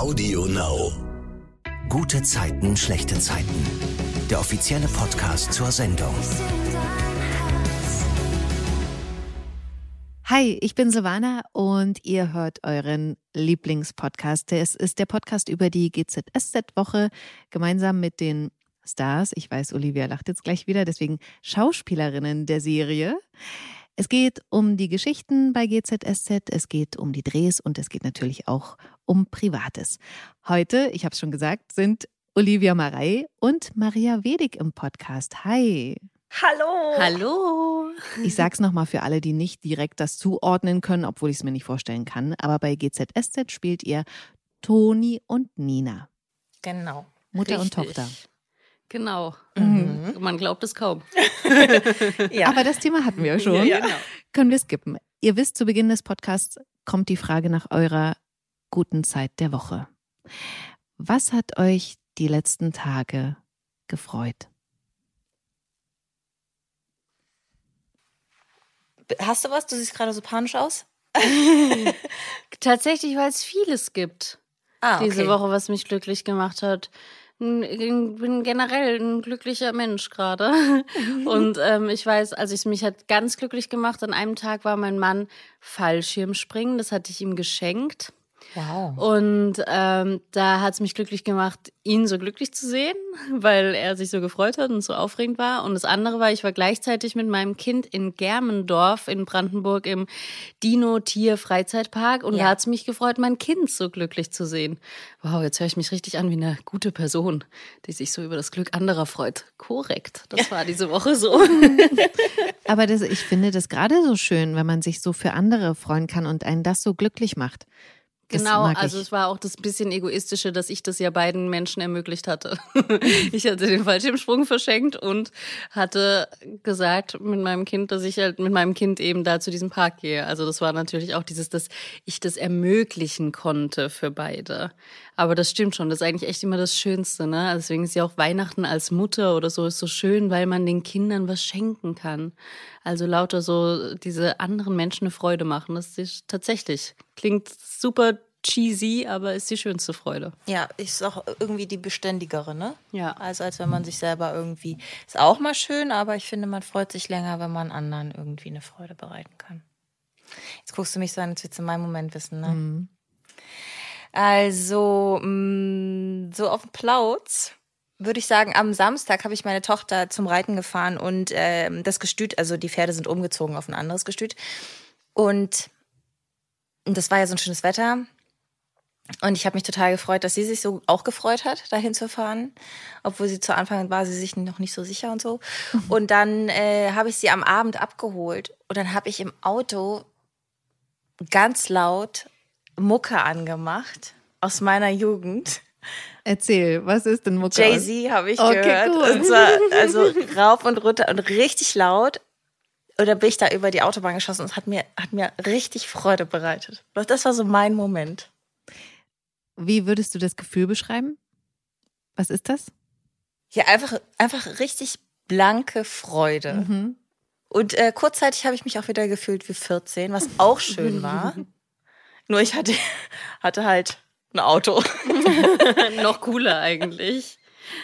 Audio Now. Gute Zeiten, schlechte Zeiten. Der offizielle Podcast zur Sendung. Hi, ich bin Silvana und ihr hört euren Lieblingspodcast. Es ist der Podcast über die GZSZ-Woche gemeinsam mit den Stars. Ich weiß, Olivia lacht jetzt gleich wieder, deswegen Schauspielerinnen der Serie. Es geht um die Geschichten bei GZSZ, es geht um die Drehs und es geht natürlich auch um Privates. Heute, ich habe es schon gesagt, sind Olivia Marei und Maria Wedig im Podcast. Hi. Hallo. Hallo. Ich sag's nochmal für alle, die nicht direkt das zuordnen können, obwohl ich es mir nicht vorstellen kann. Aber bei GZSZ spielt ihr Toni und Nina. Genau. Mutter Richtig. und Tochter. Genau. Mhm. Man glaubt es kaum. Ja. Aber das Thema hatten wir schon. Ja, genau. Können wir skippen. Ihr wisst, zu Beginn des Podcasts kommt die Frage nach eurer guten Zeit der Woche. Was hat euch die letzten Tage gefreut? Hast du was? Du siehst gerade so panisch aus. Tatsächlich, weil es vieles gibt Ah, diese Woche, was mich glücklich gemacht hat. Ich bin generell ein glücklicher Mensch gerade. Und ähm, ich weiß, also es mich hat ganz glücklich gemacht. An einem Tag war mein Mann Fallschirmspringen. Das hatte ich ihm geschenkt. Wow. Und ähm, da hat es mich glücklich gemacht, ihn so glücklich zu sehen, weil er sich so gefreut hat und so aufregend war. Und das andere war, ich war gleichzeitig mit meinem Kind in Germendorf in Brandenburg im Dino-Tier-Freizeitpark. Und Ja. da hat es mich gefreut, mein Kind so glücklich zu sehen. Wow, jetzt höre ich mich richtig an wie eine gute Person, die sich so über das Glück anderer freut. Korrekt, das war diese Woche so. Aber das, ich finde das gerade so schön, wenn man sich so für andere freuen kann und einen das so glücklich macht. Genau, also ich. es war auch das bisschen egoistische, dass ich das ja beiden Menschen ermöglicht hatte. ich hatte den Fallschirmsprung verschenkt und hatte gesagt mit meinem Kind, dass ich halt mit meinem Kind eben da zu diesem Park gehe. Also das war natürlich auch dieses, dass ich das ermöglichen konnte für beide. Aber das stimmt schon, das ist eigentlich echt immer das Schönste, ne? Also Deswegen ist ja auch Weihnachten als Mutter oder so ist so schön, weil man den Kindern was schenken kann. Also lauter so diese anderen Menschen eine Freude machen. Das ist tatsächlich klingt super cheesy, aber ist die schönste Freude. Ja, ist auch irgendwie die beständigere, ne? Ja. Also als wenn man sich selber irgendwie. Ist auch mal schön, aber ich finde, man freut sich länger, wenn man anderen irgendwie eine Freude bereiten kann. Jetzt guckst du mich so an, als würdest du meinen Moment wissen, ne? Mhm. Also, mh, so auf dem Plauz würde ich sagen, am Samstag habe ich meine Tochter zum Reiten gefahren und ähm, das Gestüt, also die Pferde sind umgezogen auf ein anderes Gestüt. Und das war ja so ein schönes Wetter. Und ich habe mich total gefreut, dass sie sich so auch gefreut hat, dahin zu fahren. Obwohl sie zu Anfang war sie sich noch nicht so sicher und so. Und dann äh, habe ich sie am Abend abgeholt. Und dann habe ich im Auto ganz laut Mucke angemacht aus meiner Jugend. Erzähl, was ist denn Mucke? Jay-Z habe ich Okay, gehört. cool. Und zwar also rauf und runter und richtig laut. Und dann bin ich da über die Autobahn geschossen und es hat mir, hat mir richtig Freude bereitet. Das war so mein Moment. Wie würdest du das Gefühl beschreiben? Was ist das? Ja, einfach, einfach richtig blanke Freude. Mhm. Und äh, kurzzeitig habe ich mich auch wieder gefühlt wie 14, was auch schön war. Nur ich hatte, hatte halt ein Auto. Noch cooler eigentlich.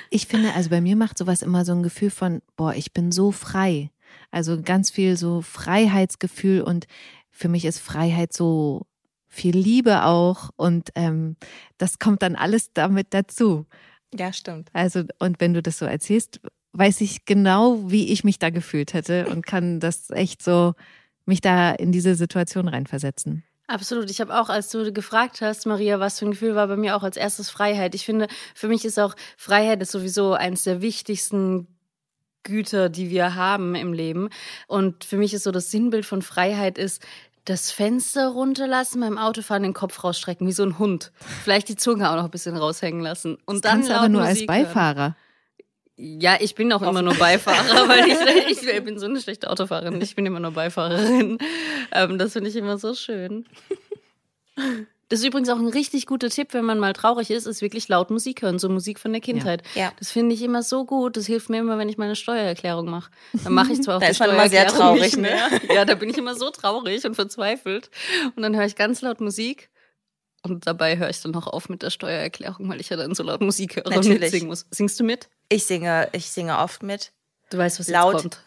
Ich finde, also bei mir macht sowas immer so ein Gefühl von, boah, ich bin so frei. Also ganz viel so Freiheitsgefühl und für mich ist Freiheit so viel Liebe auch und ähm, das kommt dann alles damit dazu. Ja, stimmt. Also und wenn du das so erzählst, weiß ich genau, wie ich mich da gefühlt hätte und kann das echt so mich da in diese Situation reinversetzen. Absolut. Ich habe auch, als du gefragt hast, Maria, was für ein Gefühl war bei mir auch als erstes Freiheit. Ich finde, für mich ist auch Freiheit ist sowieso eines der wichtigsten Güter, die wir haben im Leben. Und für mich ist so das Sinnbild von Freiheit ist, das Fenster runterlassen, beim Autofahren den Kopf rausstrecken, wie so ein Hund. Vielleicht die Zunge auch noch ein bisschen raushängen lassen. Und Das dann kannst du aber nur als Musik hören. Ja, ich bin auch immer nur Beifahrer, weil ich, ich bin so eine schlechte Autofahrerin. Ich bin immer nur Beifahrerin. Ähm, das finde ich immer so schön. Das ist übrigens auch ein richtig guter Tipp, wenn man mal traurig ist, ist wirklich laut Musik hören, so Musik von der Kindheit. Ja. Das finde ich immer so gut. Das hilft mir immer, wenn ich meine Steuererklärung mache. Dann mache ich zwar auch Da die ist man immer sehr traurig, ne? Ja, da bin ich immer so traurig und verzweifelt. Und dann höre ich ganz laut Musik Und dabei höre ich dann noch auf mit der Steuererklärung, weil ich ja dann so laut Musik höre und Natürlich. mitsingen muss. Singst du mit? Ich singe, ich singe oft mit. Du weißt, was Laut. jetzt kommt.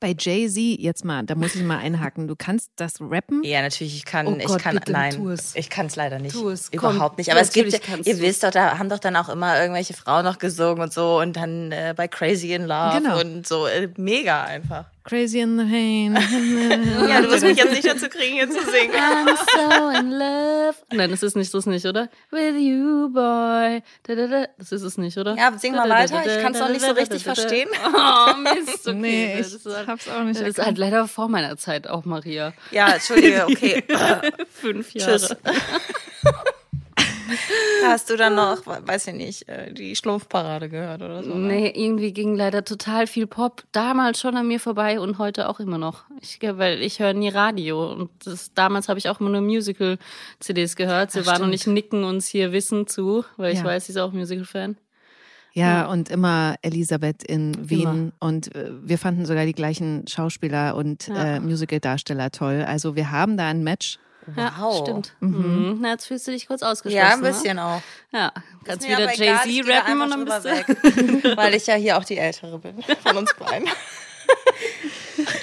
Bei Jay-Z, jetzt mal, da muss ich mal einhaken. Du kannst das rappen? Ja, natürlich, ich kann, Oh ich Gott, kann, bitte, nein, ich kann es leider nicht. Tu es, komm, Überhaupt nicht. Aber es gibt, ihr du. wisst doch, da haben doch dann auch immer irgendwelche Frauen noch gesungen und so und dann äh, bei Crazy in Love Genau. und so, äh, mega einfach. Crazy in the Pain. Ja, du wirst mich jetzt nicht dazu kriegen, hier zu singen. I'm so in love. Nein, das ist nicht das nicht, oder? With you, boy. Da, da, da. Das ist es nicht, oder? Ja, sing mal weiter. Ich kann's noch nicht so richtig verstehen. Oh, Mist. Okay. Nee, das ich ist halt, hab's auch nicht Das ist halt leider vor meiner Zeit auch, Maria. Ja, entschuldige, okay. Fünf Jahre. Tschüss. Hast du dann noch, weiß ich nicht, äh, die Schlumpfparade gehört oder so? ne? Nee, irgendwie ging leider total viel Pop damals schon an mir vorbei und heute auch immer noch. Ich, weil ich höre nie Radio und das, damals habe ich auch immer nur Musical-CDs gehört. Sie Ach, waren und ich nicken uns hier Wissen zu, weil ich Ja. weiß, sie ist auch Musical-Fan. Ja, und immer Elisabeth in Wien. Und äh, wir fanden sogar die gleichen Schauspieler und Ja. äh, Musical-Darsteller toll. Also wir haben da ein Match. Ja, Wow. stimmt. Mhm. Na, jetzt fühlst du dich kurz ausgeschlossen. Ja, ein ne? bisschen auch. Ja, kannst wieder Jay-Z rappen und dann bist du... weg. Weil ich ja hier auch die Ältere bin von uns beiden.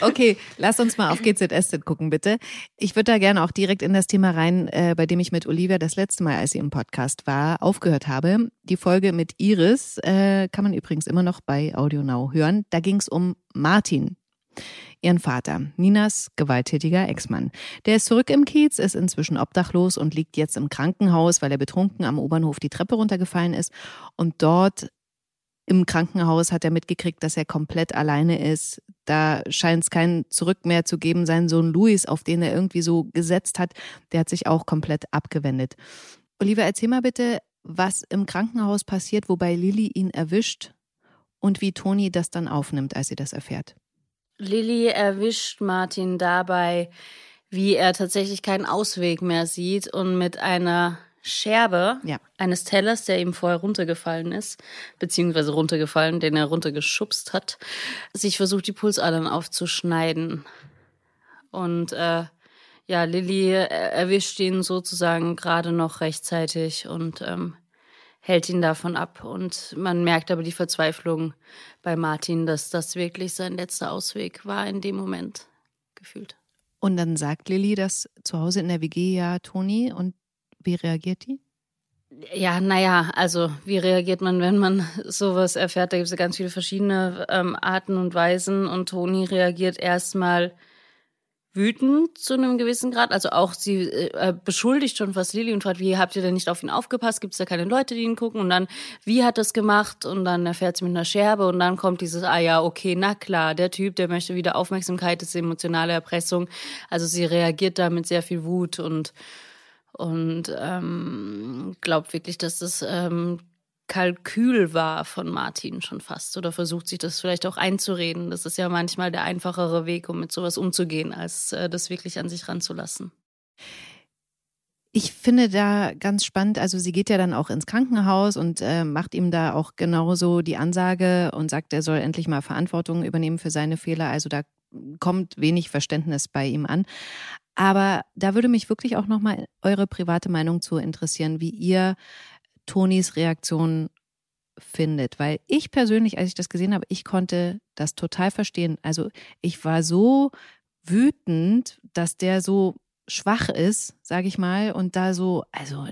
Okay, lass uns mal auf GZSZ gucken, bitte. Ich würde da gerne auch direkt in das Thema rein, äh, bei dem ich mit Olivia das letzte Mal, als sie im Podcast war, aufgehört habe. Die Folge mit Iris äh, kann man übrigens immer noch bei Audio Now hören. Da ging es um Martin, ihren Vater, Ninas gewalttätiger Ex-Mann. Der ist zurück im Kiez, ist inzwischen obdachlos und liegt jetzt im Krankenhaus, weil er betrunken am Obernhof die Treppe runtergefallen ist. Und dort im Krankenhaus hat er mitgekriegt, dass er komplett alleine ist. Da scheint es kein Zurück mehr zu geben. Sein Sohn Luis, auf den er irgendwie so gesetzt hat, der hat sich auch komplett abgewendet. Oliver, erzähl mal bitte, was im Krankenhaus passiert, wobei Lilly ihn erwischt und wie Toni das dann aufnimmt, als sie das erfährt. Lilly erwischt Martin dabei, wie er tatsächlich keinen Ausweg mehr sieht und mit einer Scherbe Ja. eines Tellers, der ihm vorher runtergefallen ist, beziehungsweise runtergefallen, den er runtergeschubst hat, sich versucht, die Pulsadern aufzuschneiden. Und äh, ja, Lilly erwischt ihn sozusagen gerade noch rechtzeitig und ähm, hält ihn davon ab. Und man merkt aber die Verzweiflung bei Martin, dass das wirklich sein letzter Ausweg war in dem Moment gefühlt. Und dann sagt Lilly das zu Hause in der WG ja Toni und wie reagiert die? Ja, naja, also wie reagiert man, wenn man sowas erfährt? Da gibt es ja ganz viele verschiedene ähm, Arten und Weisen und Toni reagiert erstmal wütend zu einem gewissen Grad. Also auch sie äh, beschuldigt schon fast Lilly und fragt, wie habt ihr denn nicht auf ihn aufgepasst? Gibt es da keine Leute, die ihn gucken? Und dann, wie hat das gemacht? Und dann erfährt sie mit einer Scherbe und dann kommt dieses, ah ja, okay, na klar, der Typ, der möchte wieder Aufmerksamkeit, das ist emotionale Erpressung. Also sie reagiert da mit sehr viel Wut und und ähm, glaubt wirklich, dass das ähm, Kalkül war von Martin schon fast oder versucht sich das vielleicht auch einzureden. Das ist ja manchmal der einfachere Weg, um mit sowas umzugehen, als äh, das wirklich an sich ranzulassen. Ich finde da ganz spannend, also sie geht ja dann auch ins Krankenhaus und äh, macht ihm da auch genauso die Ansage und sagt, er soll endlich mal Verantwortung übernehmen für seine Fehler. Also da kommt wenig Verständnis bei ihm an. Aber da würde mich wirklich auch nochmal eure private Meinung zu interessieren, wie ihr Tonis Reaktion findet. Weil ich persönlich, als ich das gesehen habe, ich konnte das total verstehen. Also ich war so wütend, dass der so schwach ist, sage ich mal, und da so, also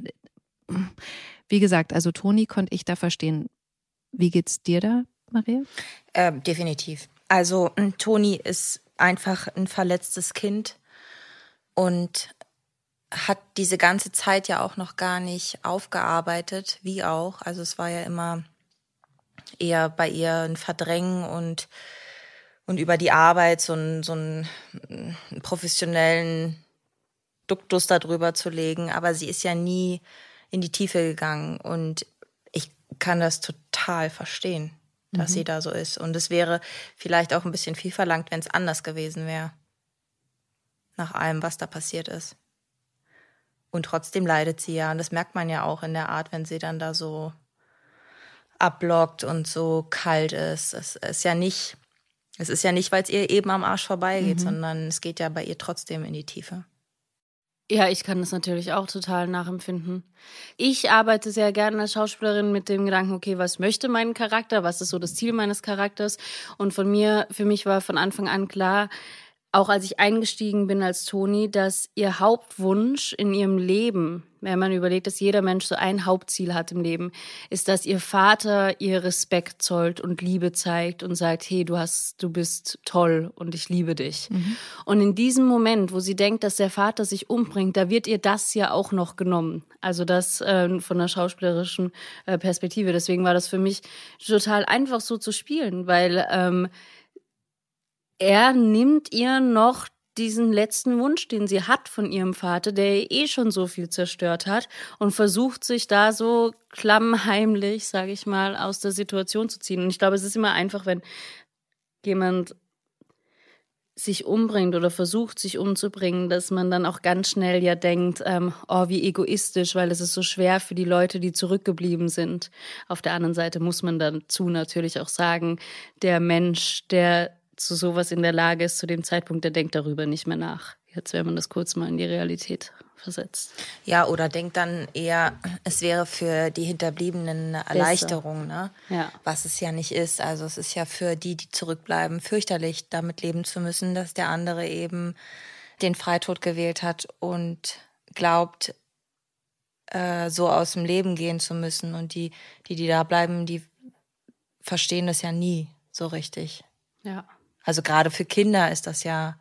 wie gesagt, also Toni konnte ich da verstehen. Wie geht's dir da, Maria? Ähm, definitiv. Also m, Toni ist einfach ein verletztes Kind und hat diese ganze Zeit ja auch noch gar nicht aufgearbeitet, wie auch. Also es war ja immer eher bei ihr ein Verdrängen und, und über die Arbeit so einen, so einen, professionellen Duktus darüber zu legen. Aber sie ist ja nie in die Tiefe gegangen und ich kann das total verstehen, dass sie da so ist. Und es wäre vielleicht auch ein bisschen viel verlangt, wenn es anders gewesen wäre. Nach allem, was da passiert ist. Und trotzdem leidet sie ja. Und das merkt man ja auch in der Art, wenn sie dann da so abblockt und so kalt ist. Es ist ja nicht, es ist ja nicht, weil es ihr eben am Arsch vorbeigeht, sondern es geht ja bei ihr trotzdem in die Tiefe. Ja, ich kann das natürlich auch total nachempfinden. Ich arbeite sehr gerne als Schauspielerin mit dem Gedanken, okay, was möchte mein Charakter? Was ist so das Ziel meines Charakters? Und von mir, für mich war von Anfang an klar, auch als ich eingestiegen bin als Toni, dass ihr Hauptwunsch in ihrem Leben, wenn man überlegt, dass jeder Mensch so ein Hauptziel hat im Leben, ist, dass ihr Vater ihr Respekt zollt und Liebe zeigt und sagt, hey, du hast, du bist toll und ich liebe dich. Mhm. Und in diesem Moment, wo sie denkt, dass der Vater sich umbringt, da wird ihr das ja auch noch genommen. Also das äh, von der schauspielerischen äh, Perspektive. Deswegen war das für mich total einfach so zu spielen, weil ähm, er nimmt ihr noch diesen letzten Wunsch, den sie hat von ihrem Vater, der eh schon so viel zerstört hat und versucht sich da so klammheimlich, sage ich mal, aus der Situation zu ziehen. Und ich glaube, es ist immer einfach, wenn jemand sich umbringt oder versucht, sich umzubringen, dass man dann auch ganz schnell ja denkt, ähm, oh, wie egoistisch, weil es ist so schwer für die Leute, die zurückgeblieben sind. Auf der anderen Seite muss man dazu natürlich auch sagen, der Mensch, der zu sowas in der Lage ist, zu dem Zeitpunkt, der denkt darüber nicht mehr nach. Jetzt, wenn man das kurz mal in die Realität versetzt. Ja, oder denkt dann eher, es wäre für die Hinterbliebenen eine Erleichterung, ne? Ja. Was es ja nicht ist. Also es ist ja für die, die zurückbleiben, fürchterlich, damit leben zu müssen, dass der andere eben den Freitod gewählt hat und glaubt, äh, so aus dem Leben gehen zu müssen. Und die, die, die da bleiben, die verstehen das ja nie so richtig. Ja. Also gerade für Kinder ist das ja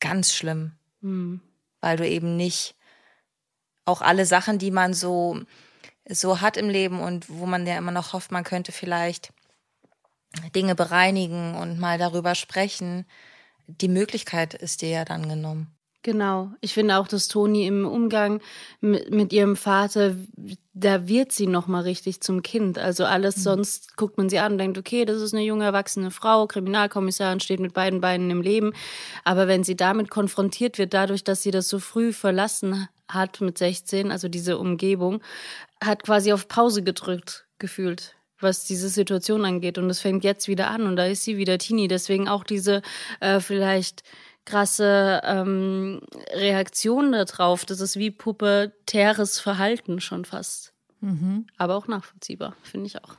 ganz schlimm, mhm. weil du eben nicht auch alle Sachen, die man so so hat im Leben und wo man ja immer noch hofft, man könnte vielleicht Dinge bereinigen und mal darüber sprechen, die Möglichkeit ist dir ja dann genommen. Genau. Ich finde auch, dass Toni im Umgang mit, mit ihrem Vater, da wird sie nochmal richtig zum Kind. Also alles mhm. sonst guckt man sie an und denkt, okay, das ist eine junge erwachsene Frau, Kriminalkommissarin, steht mit beiden Beinen im Leben. Aber wenn sie damit konfrontiert wird, dadurch, dass sie das so früh verlassen hat mit 16, also diese Umgebung, hat quasi auf Pause gedrückt gefühlt was diese Situation angeht. Und es fängt jetzt wieder an und da ist sie wieder Teenie. Deswegen auch diese äh, vielleicht krasse ähm, Reaktion darauf. Das ist wie pubertäres Verhalten schon fast. Mhm. Aber auch nachvollziehbar, finde ich auch.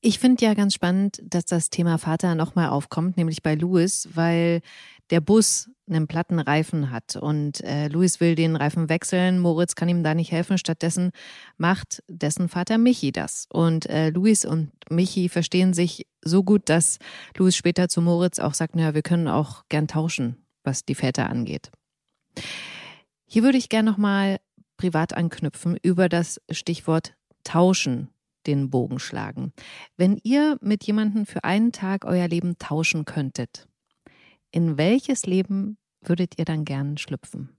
Ich finde ja ganz spannend, dass das Thema Vater nochmal aufkommt, nämlich bei Louis, weil der Bus einen platten Reifen hat und äh, Louis will den Reifen wechseln. Moritz kann ihm da nicht helfen. Stattdessen macht dessen Vater Michi das. Und äh, Louis und Michi verstehen sich so gut, dass Louis später zu Moritz auch sagt, naja, wir können auch gern tauschen, was die Väter angeht. Hier würde ich gern nochmal privat anknüpfen über das Stichwort tauschen den Bogen schlagen. Wenn ihr mit jemandem für einen Tag euer Leben tauschen könntet, in welches Leben würdet ihr dann gern schlüpfen?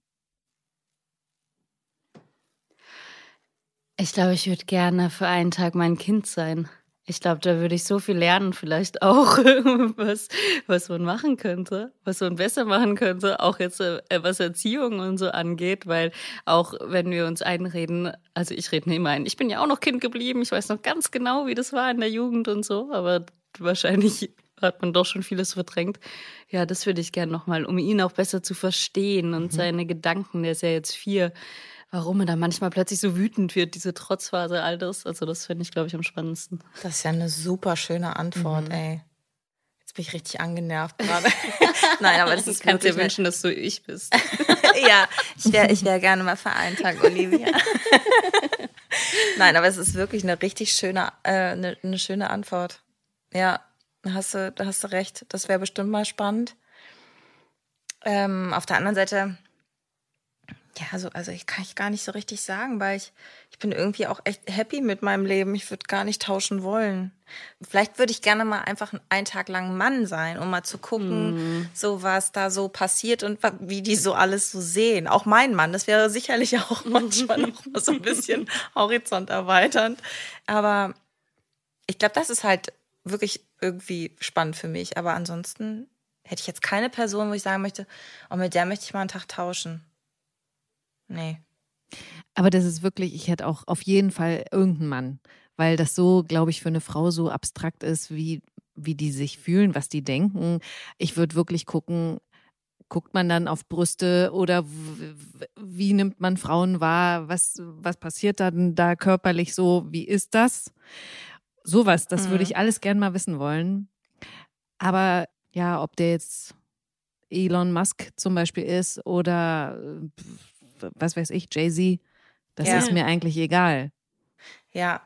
Ich glaube, ich würde gerne für einen Tag mein Kind sein. Ich glaube, da würde ich so viel lernen, vielleicht auch, was, was man machen könnte, was man besser machen könnte, auch jetzt äh, was Erziehung und so angeht, weil auch wenn wir uns einreden, also ich rede mir ein, ich bin ja auch noch Kind geblieben, ich weiß noch ganz genau, wie das war in der Jugend und so, aber wahrscheinlich hat man doch schon vieles verdrängt. Ja, das würde ich gerne nochmal, um ihn auch besser zu verstehen und mhm. seine Gedanken, der ist ja jetzt vier, warum er da manchmal plötzlich so wütend wird, diese Trotzphase, all das. Also das finde ich, glaube ich, am spannendsten. Das ist ja eine super schöne Antwort, mhm. ey. Jetzt bin ich richtig angenervt gerade. Nein, aber das ist kannst dir wünschen, dass du ich bist. ja, ich wäre ich wär gerne mal für einen Tag Olivia. Nein, aber es ist wirklich eine richtig schöne, äh, eine, eine schöne Antwort. Ja, da hast du, da hast du recht. Das wäre bestimmt mal spannend. Ähm, auf der anderen Seite, ja, also, also ich kann ich gar nicht so richtig sagen, weil ich, ich bin irgendwie auch echt happy mit meinem Leben. Ich würde gar nicht tauschen wollen. Vielleicht würde ich gerne mal einfach einen Tag lang Mann sein, um mal zu gucken, mm. so was da so passiert und wie die so alles so sehen. Auch mein Mann, das wäre sicherlich auch manchmal noch mal so ein bisschen Horizont erweiternd. Aber ich glaube, das ist halt wirklich irgendwie spannend für mich. Aber ansonsten hätte ich jetzt keine Person, wo ich sagen möchte, oh, mit der möchte ich mal einen Tag tauschen. Nee. Aber das ist wirklich, ich hätte auch auf jeden Fall irgendeinen Mann, weil das so, glaube ich, für eine Frau so abstrakt ist, wie, wie die sich fühlen, was die denken. Ich würde wirklich gucken, guckt man dann auf Brüste oder wie nimmt man Frauen wahr? Was, was passiert dann da körperlich so? Wie ist das? Sowas, das mhm. würde ich alles gern mal wissen wollen. Aber ja, ob der jetzt Elon Musk zum Beispiel ist oder was weiß ich, Jay-Z, das ja. ist mir eigentlich egal. Ja,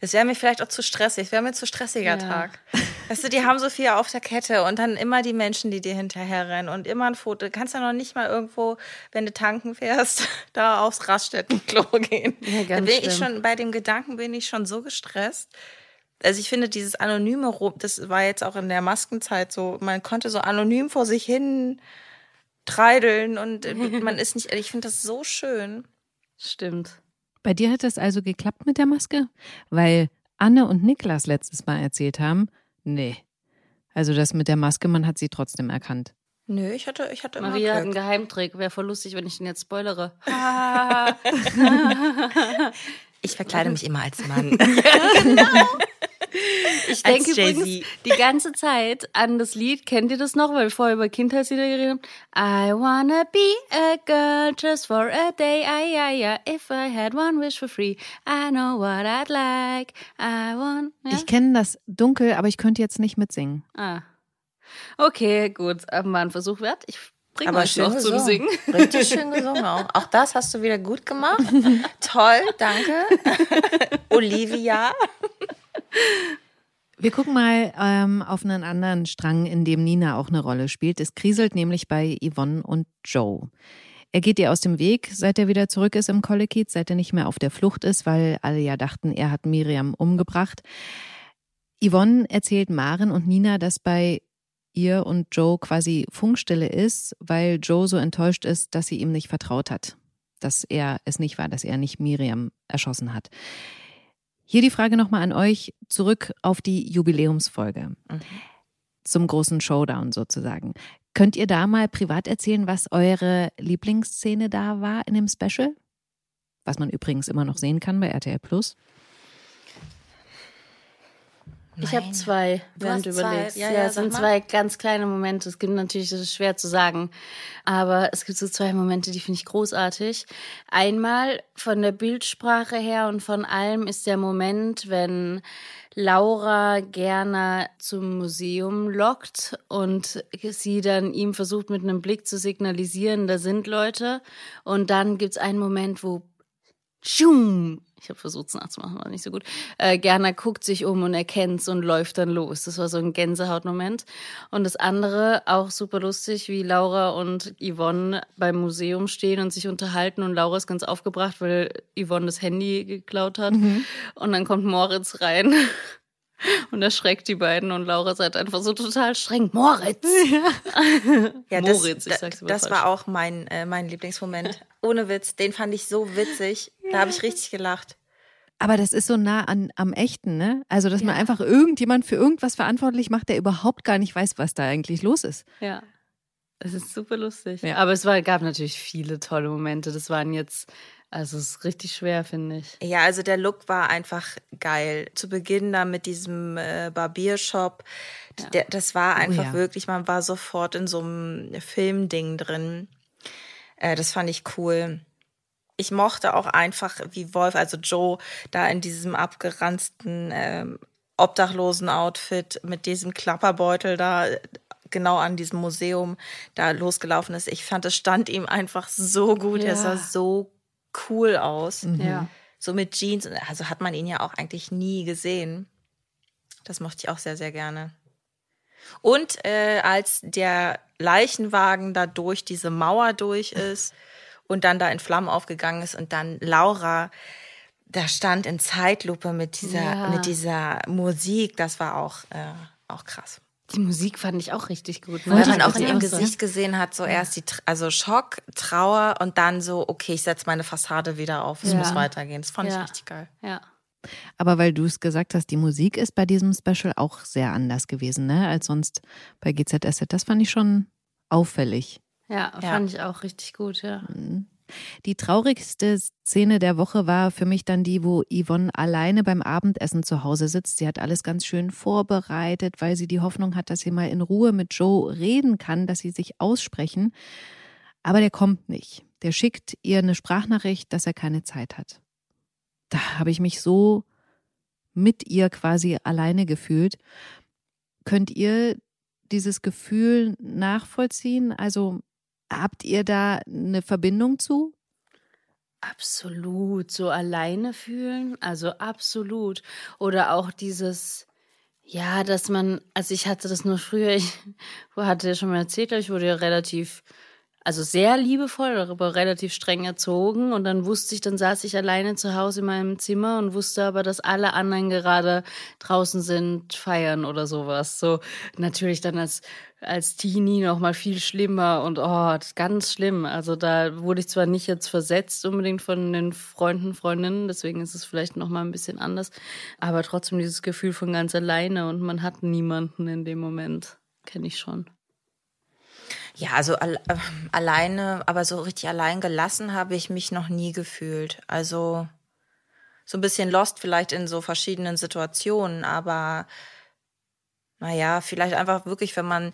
es wäre mir vielleicht auch zu stressig. Es wäre mir zu stressiger ja. Tag. Weißt du, die haben so viel auf der Kette und dann immer die Menschen, die dir hinterherrennen und immer ein Foto. Du kannst ja noch nicht mal irgendwo, wenn du tanken fährst, da aufs Raststättenklo gehen. Ja, ganz da bin schlimm. ich schon, bei dem Gedanken bin ich schon so gestresst. Also ich finde dieses anonyme, das war jetzt auch in der Maskenzeit so, man konnte so anonym vor sich hin treideln und man ist nicht, ich finde das so schön. Stimmt. Bei dir hat das also geklappt mit der Maske? Weil Anne und Niklas letztes Mal erzählt haben, nee. Also das mit der Maske, man hat sie trotzdem erkannt. Nö, ich hatte, ich hatte immer Maria Glück. hat einen Geheimtrick. Wäre voll lustig, wenn ich den jetzt spoilere. ich verkleide mich immer als Mann. ja, genau. Ich denke übrigens die ganze Zeit an das Lied. Kennt ihr das noch? Weil wir vorher über Kindheitslieder geredet haben. I wanna be a girl just for a day. I, I, I, if I had one wish for free, I know what I'd like. I want. Ja? Ich kenne das dunkel, aber ich könnte jetzt nicht mitsingen. Ah. Okay, gut. Aber mal ein Versuch wert. Ich bringe aber euch noch zum Singen. Richtig schön gesungen auch. Auch das hast du wieder gut gemacht. Toll, danke. Olivia. Wir gucken mal ähm, auf einen anderen Strang, in dem Nina auch eine Rolle spielt. Es kriselt nämlich bei Yvonne und Joe. Er geht ihr aus dem Weg, seit er wieder zurück ist im Kollekiez, seit er nicht mehr auf der Flucht ist, weil alle ja dachten, er hat Miriam umgebracht. Yvonne erzählt Maren und Nina, dass bei ihr und Joe quasi Funkstille ist, weil Joe so enttäuscht ist, dass sie ihm nicht vertraut hat, dass er es nicht war, dass er nicht Miriam erschossen hat. Hier die Frage nochmal an euch zurück auf die Jubiläumsfolge. Mhm. Zum großen Showdown sozusagen. Könnt ihr da mal privat erzählen, was eure Lieblingsszene da war in dem Special? Was man übrigens immer noch sehen kann bei RTL Plus. Ich habe zwei, während du überlegst. Ja, ja, ja es sind mal. zwei ganz kleine Momente. Es gibt natürlich, das ist schwer zu sagen, aber es gibt so zwei Momente, die finde ich großartig. Einmal von der Bildsprache her und von allem ist der Moment, wenn Laura gerne zum Museum lockt und sie dann ihm versucht mit einem Blick zu signalisieren, da sind Leute. Und dann gibt's einen Moment, wo Schum, ich habe versucht es nachzumachen, war nicht so gut. Äh, Gerner guckt sich um und erkennt's und läuft dann los. Das war so ein Gänsehautmoment. Und das andere, auch super lustig, wie Laura und Yvonne beim Museum stehen und sich unterhalten und Laura ist ganz aufgebracht, weil Yvonne das Handy geklaut hat. Mhm. Und dann kommt Moritz rein. Und erschreckt die beiden und Laura seid einfach so total streng. Moritz! Ja, ja Moritz, das, ich sag's Das falsch. war auch mein, äh, mein Lieblingsmoment. Ohne Witz, den fand ich so witzig. Da habe ich richtig gelacht. Aber das ist so nah an, am Echten, ne? Also, dass ja. man einfach irgendjemand für irgendwas verantwortlich macht, der überhaupt gar nicht weiß, was da eigentlich los ist. Ja. Es ist super lustig. Ja. Aber es war, gab natürlich viele tolle Momente. Das waren jetzt also es ist richtig schwer, finde ich. Ja, also der Look war einfach geil. Zu Beginn da mit diesem äh, Barbiershop, ja. der, das war oh einfach oh, ja. wirklich, man war sofort in so einem Filmding drin. Äh, das fand ich cool. Ich mochte auch einfach, wie Wolf, also Joe, da in diesem abgeranzten äh, Obdachlosen-Outfit mit diesem Klapperbeutel da genau an diesem Museum da losgelaufen ist. Ich fand, es stand ihm einfach so gut. Ja. Er sah so cool aus. Mhm. Ja. So mit Jeans. Also hat man ihn ja auch eigentlich nie gesehen. Das mochte ich auch sehr, sehr gerne. Und äh, als der Leichenwagen da durch diese Mauer durch ist und dann da in Flammen aufgegangen ist und dann Laura da stand in Zeitlupe mit dieser, ja. mit dieser Musik, das war auch, äh, auch krass. Die Musik fand ich auch richtig gut. Ne? Weil man auch in ihrem Gesicht gesehen hat, so erst die, also Schock, Trauer und dann so, okay, ich setze meine Fassade wieder auf, es ja. muss weitergehen. Das fand ja. ich richtig geil. Ja. Aber weil du es gesagt hast, die Musik ist bei diesem Special auch sehr anders gewesen, ne, als sonst bei GZSZ. Das fand ich schon auffällig. Ja, fand ich auch richtig gut, ja. Mhm. Die traurigste Szene der Woche war für mich dann die, wo Yvonne alleine beim Abendessen zu Hause sitzt. Sie hat alles ganz schön vorbereitet, weil sie die Hoffnung hat, dass sie mal in Ruhe mit Joe reden kann, dass sie sich aussprechen. Aber der kommt nicht. Der schickt ihr eine Sprachnachricht, dass er keine Zeit hat. Da habe ich mich so mit ihr quasi alleine gefühlt. Könnt ihr dieses Gefühl nachvollziehen? Also habt ihr da eine Verbindung zu? Absolut, so alleine fühlen, also absolut. Oder auch dieses, ja, dass man, also ich hatte das nur früher, ich hatte ja schon mal erzählt, ich wurde ja relativ also sehr liebevoll, aber relativ streng erzogen. Und dann wusste ich, dann saß ich alleine zu Hause in meinem Zimmer und wusste aber, dass alle anderen gerade draußen sind, feiern oder sowas. So natürlich dann als als Teenie noch mal viel schlimmer und oh, ganz schlimm. Also da wurde ich zwar nicht jetzt versetzt unbedingt von den Freunden, Freundinnen, deswegen ist es vielleicht noch mal ein bisschen anders, aber trotzdem dieses Gefühl von ganz alleine und man hat niemanden in dem Moment, kenne ich schon. Ja, also al äh, alleine, aber so richtig allein gelassen habe ich mich noch nie gefühlt. Also so ein bisschen lost vielleicht in so verschiedenen Situationen, aber naja, vielleicht einfach wirklich, wenn man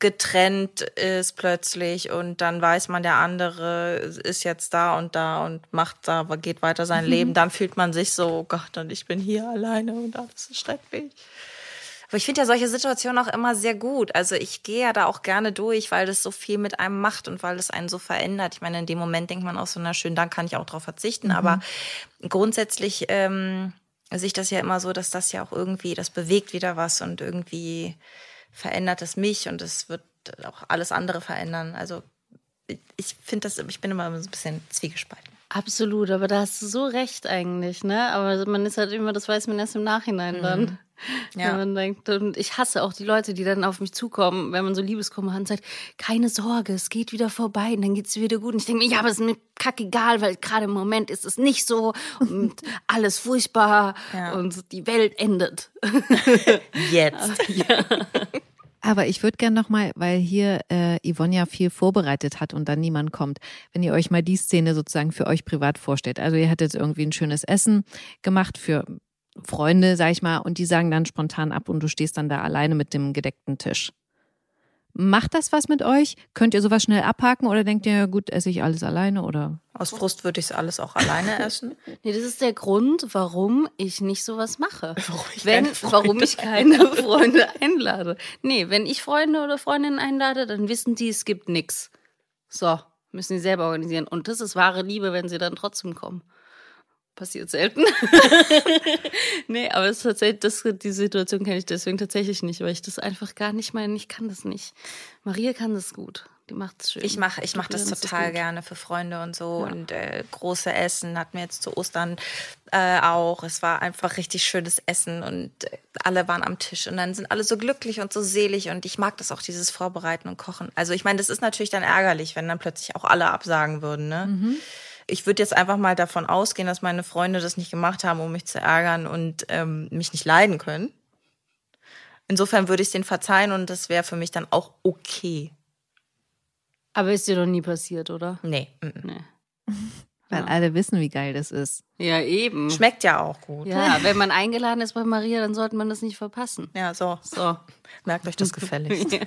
getrennt ist plötzlich und dann weiß man, der andere ist jetzt da und da und macht da, geht weiter sein mhm. Leben, dann fühlt man sich so, oh Gott, und ich bin hier alleine und alles ist schrecklich. Aber ich finde ja solche Situationen auch immer sehr gut. Also ich gehe ja da auch gerne durch, weil das so viel mit einem macht und weil das einen so verändert. Ich meine, in dem Moment denkt man auch so, na schön, dann kann ich auch darauf verzichten. Mhm. Aber grundsätzlich ähm, sehe ich das ja immer so, dass das ja auch irgendwie, das bewegt wieder was und irgendwie verändert es mich und es wird auch alles andere verändern. Also ich finde das, ich bin immer so ein bisschen zwiegespalten. Absolut, aber da hast du so recht eigentlich, ne? Aber man ist halt immer, das weiß man erst im Nachhinein mhm. dann. Ja. Wenn man denkt, und ich hasse auch die Leute, die dann auf mich zukommen, wenn man so Liebeskummer hat und sagt, keine Sorge, es geht wieder vorbei und dann geht's wieder gut. Und ich denke mir, ja, aber es ist mir kackegal, weil gerade im Moment ist es nicht so und alles furchtbar ja. und die Welt endet. Jetzt. ja. Aber ich würde gerne nochmal, weil hier äh, Yvonne ja viel vorbereitet hat und dann niemand kommt, wenn ihr euch mal die Szene sozusagen für euch privat vorstellt. Also ihr hattet irgendwie ein schönes Essen gemacht für Freunde, sag ich mal, und die sagen dann spontan ab und du stehst dann da alleine mit dem gedeckten Tisch. Macht das was mit euch? Könnt ihr sowas schnell abhaken oder denkt ihr, ja gut, esse ich alles alleine oder? Aus Frust würde ich es alles auch alleine essen. nee, das ist der Grund, warum ich nicht sowas mache. Warum ich, wenn, warum ich keine Freunde einlade. Nee, wenn ich Freunde oder Freundinnen einlade, dann wissen die, es gibt nichts. So, müssen die selber organisieren. Und das ist wahre Liebe, wenn sie dann trotzdem kommen passiert selten. nee, aber es ist tatsächlich, das, die Situation kenne ich deswegen tatsächlich nicht, weil ich das einfach gar nicht meine, ich kann das nicht. Maria kann das gut. Die macht es schön. Ich mache ich mach das total das gerne für Freunde und so. Ja. Und äh, große Essen hatten wir jetzt zu Ostern äh, auch. Es war einfach richtig schönes Essen und äh, alle waren am Tisch. Und dann sind alle so glücklich und so selig. Und ich mag das auch, dieses Vorbereiten und Kochen. Also ich meine, das ist natürlich dann ärgerlich, wenn dann plötzlich auch alle absagen würden. Ne? Mhm ich würde jetzt einfach mal davon ausgehen, dass meine Freunde das nicht gemacht haben, um mich zu ärgern und ähm, mich nicht leiden können. Insofern würde ich es denen verzeihen und das wäre für mich dann auch okay. Aber ist dir doch nie passiert, oder? Nee. nee. Weil ja. alle wissen, wie geil das ist. Ja, eben. Schmeckt ja auch gut. Ja, wenn man eingeladen ist bei Maria, dann sollte man das nicht verpassen. Ja, so. So. Merkt euch das gefällig.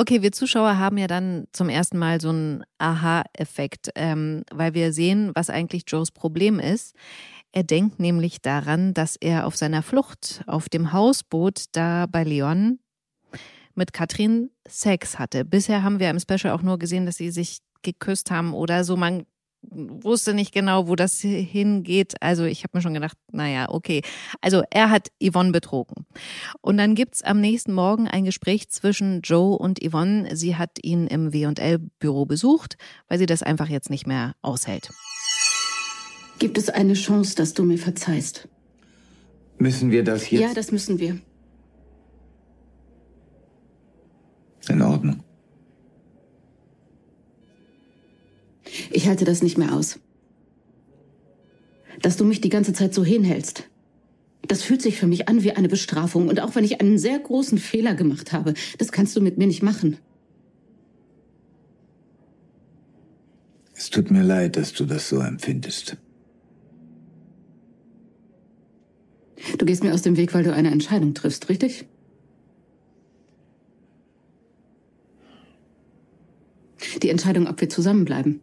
Okay, wir Zuschauer haben ja dann zum ersten Mal so einen Aha-Effekt, ähm, weil wir sehen, was eigentlich Joes Problem ist. Er denkt nämlich daran, dass er auf seiner Flucht auf dem Hausboot da bei Leon mit Katrin Sex hatte. Bisher haben wir im Special auch nur gesehen, dass sie sich geküsst haben oder so. Man wusste nicht genau, wo das hingeht. Also ich habe mir schon gedacht, naja, okay. Also er hat Yvonne betrogen. Und dann gibt's am nächsten Morgen ein Gespräch zwischen Joe und Yvonne. Sie hat ihn im W&L-Büro besucht, weil sie das einfach jetzt nicht mehr aushält. Gibt es eine Chance, dass du mir verzeihst? Müssen wir das jetzt? Ja, das müssen wir. In Ordnung. Ich halte das nicht mehr aus. Dass du mich die ganze Zeit so hinhältst. Das fühlt sich für mich an wie eine Bestrafung. Und auch wenn ich einen sehr großen Fehler gemacht habe, das kannst du mit mir nicht machen. Es tut mir leid, dass du das so empfindest. Du gehst mir aus dem Weg, weil du eine Entscheidung triffst, richtig? Die Entscheidung, ob wir zusammenbleiben.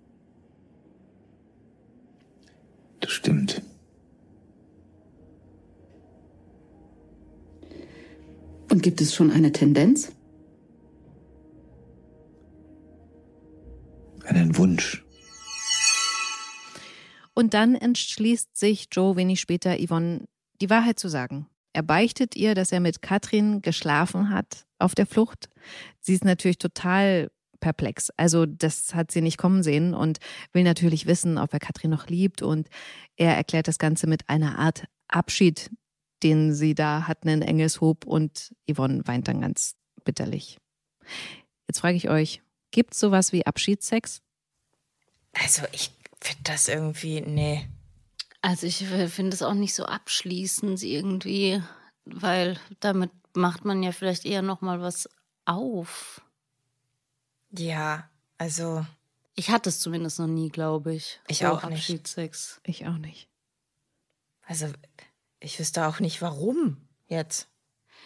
Das stimmt. Und gibt es schon eine Tendenz? Einen Wunsch. Und dann entschließt sich Joe wenig später, Yvonne die Wahrheit zu sagen. Er beichtet ihr, dass er mit Katrin geschlafen hat auf der Flucht. Sie ist natürlich total perplex. Also das hat sie nicht kommen sehen und will natürlich wissen, ob er Katrin noch liebt. Und er erklärt das Ganze mit einer Art Abschied, den sie da hatten in Engelshoop. Und Yvonne weint dann ganz bitterlich. Jetzt frage ich euch, gibt es sowas wie Abschiedssex? Also ich finde das irgendwie, nee. Also ich finde es auch nicht so abschließend irgendwie, weil damit macht man ja vielleicht eher noch mal was auf. Ja, also Ich hatte es zumindest noch nie, glaube ich. Ich so auch nicht. Ich auch nicht. also ich wüsste auch nicht warum jetzt.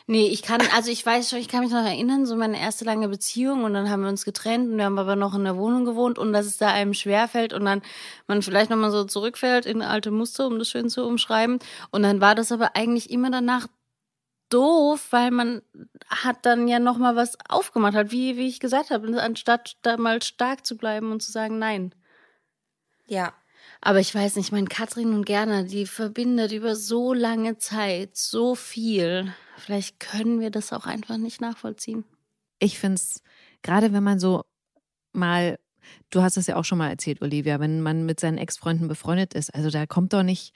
Nee, ich kann, also ich weiß schon, ich kann mich noch erinnern, so meine erste lange Beziehung und dann haben wir uns getrennt und wir haben aber noch in der Wohnung gewohnt und dass es da einem schwerfällt und dann man vielleicht nochmal so zurückfällt in alte Muster, um das schön zu umschreiben. Und dann war das aber eigentlich immer danach doof, weil man hat dann ja nochmal was aufgemacht, hat, wie, wie ich gesagt habe, anstatt da mal stark zu bleiben und zu sagen, nein. Ja, Aber ich weiß nicht, mein Katrin und Gerner, die verbindet über so lange Zeit so viel. Vielleicht können wir das auch einfach nicht nachvollziehen. Ich finde es, gerade wenn man so mal, du hast es ja auch schon mal erzählt, Olivia, wenn man mit seinen Ex-Freunden befreundet ist, also da kommt doch nicht.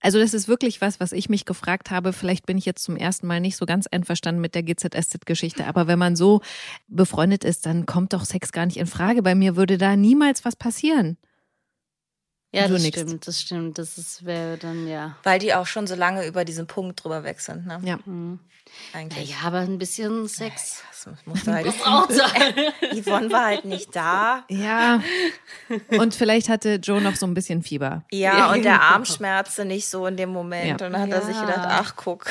Also das ist wirklich was, was ich mich gefragt habe. Vielleicht bin ich jetzt zum ersten Mal nicht so ganz einverstanden mit der GZSZ-Geschichte, aber wenn man so befreundet ist, dann kommt doch Sex gar nicht in Frage. Bei mir würde da niemals was passieren. Ja, Du das nickst. stimmt, das stimmt. Das ist, wäre dann ja. weil die auch schon so lange über diesen Punkt drüber weg sind, ne? Ja. Hm. Eigentlich. Naja, aber ein bisschen Sex. Das musste halt. Braucht sein. Yvonne war halt nicht da. Ja. Und vielleicht hatte Joe noch so ein bisschen Fieber. Ja, und der Arm schmerzte nicht so in dem Moment. Ja. Und dann hat er sich Ja. gedacht, ach guck.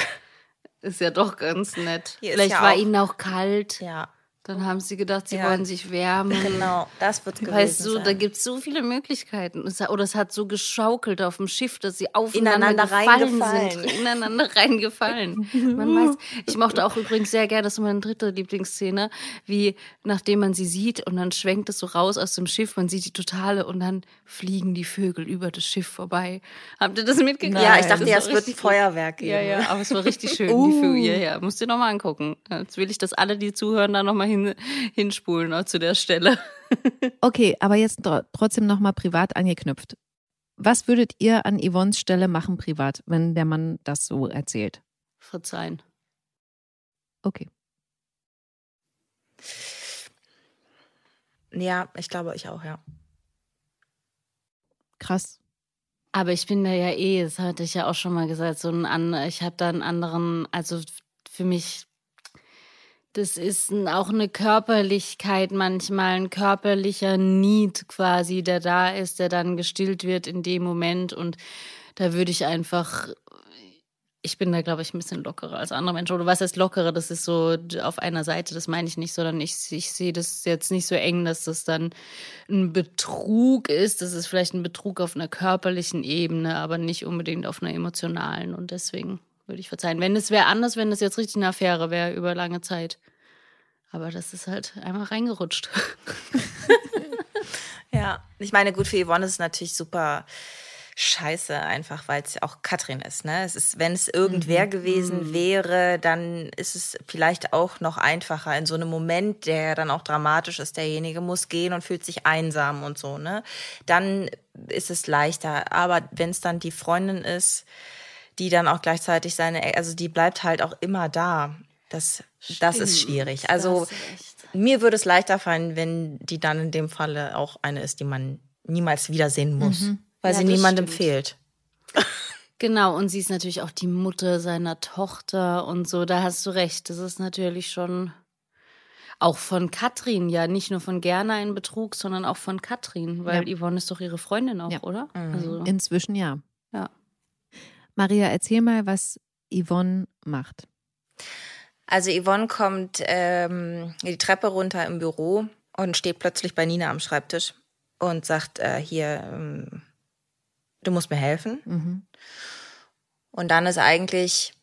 Ist ja doch ganz nett. Hier Vielleicht ja war auch- ihnen auch kalt. Ja, Dann haben sie gedacht, sie Ja. wollen sich wärmen. genau. Das wird gewesen Weißt du, da sein. gibt es so viele Möglichkeiten. Oder es hat so geschaukelt auf dem Schiff, dass sie aufeinander Ineinander gefallen reingefallen. sind. Ineinander reingefallen. Man weiß. Ich mochte auch übrigens sehr gerne, das ist meine dritte Lieblingsszene, wie nachdem man sie sieht und dann schwenkt es so raus aus dem Schiff, man sieht die Totale und dann fliegen die Vögel über das Schiff vorbei. Habt ihr das mitgekriegt? ja, ich dachte, Das ja, es wird ein. Feuerwerk geben. Ja, ja, aber es war richtig schön, Uh. die Vögel. Ja, ja, musst dir nochmal angucken. Jetzt will ich, dass alle, die zuhören, da nochmal hin, hinspulen auch zu der Stelle. Okay, aber jetzt tro- trotzdem nochmal privat angeknüpft. Was würdet ihr an Yvonnes Stelle machen privat, wenn der Mann das so erzählt? Verzeihen. Okay. Ja, ich glaube, ich auch, ja. Krass. Aber ich bin da ja eh, das hatte ich ja auch schon mal gesagt, so ein an, ich habe da einen anderen, also für mich, das ist auch eine Körperlichkeit manchmal, ein körperlicher Need quasi, der da ist, der dann gestillt wird in dem Moment und da würde ich einfach, ich bin da glaube ich ein bisschen lockerer als andere Menschen. Oder was heißt lockerer? Das ist so auf einer Seite, das meine ich nicht, sondern ich, ich sehe das jetzt nicht so eng, dass das dann ein Betrug ist. Das ist vielleicht ein Betrug auf einer körperlichen Ebene, aber nicht unbedingt auf einer emotionalen. Und deswegen würde ich verzeihen. Wenn es wäre anders, wenn es jetzt richtig eine Affäre wäre über lange Zeit. Aber das ist halt einmal reingerutscht. Ja, ich meine, gut, für Yvonne ist es natürlich super scheiße, einfach weil es auch Katrin ist. Ne? Es ist, wenn es irgendwer gewesen wäre, dann ist es vielleicht auch noch einfacher in so einem Moment, der dann auch dramatisch ist. Derjenige muss gehen und fühlt sich einsam und so. Ne? Dann ist es leichter. Aber wenn es dann die Freundin ist, die dann auch gleichzeitig seine, also die bleibt halt auch immer da. Das, das ist Stimmt, schwierig. Also mir würde es leichter fallen, wenn die dann in dem Falle auch eine ist, die man niemals wiedersehen muss, weil Ja, sie niemandem stimmt. fehlt. Genau, und sie ist natürlich auch die Mutter seiner Tochter und so, da hast du recht. Das ist natürlich schon. auch von Katrin, ja, nicht nur von Gerner ein Betrug, sondern auch von Katrin, weil Ja. Yvonne ist doch ihre Freundin auch, Ja. oder? Mhm. Also, Inzwischen ja. ja. Maria, erzähl mal, was Yvonne macht. Also Yvonne kommt ähm, die Treppe runter im Büro und steht plötzlich bei Nina am Schreibtisch und sagt, äh, hier, ähm, du musst mir helfen. Mhm. Und dann ist eigentlich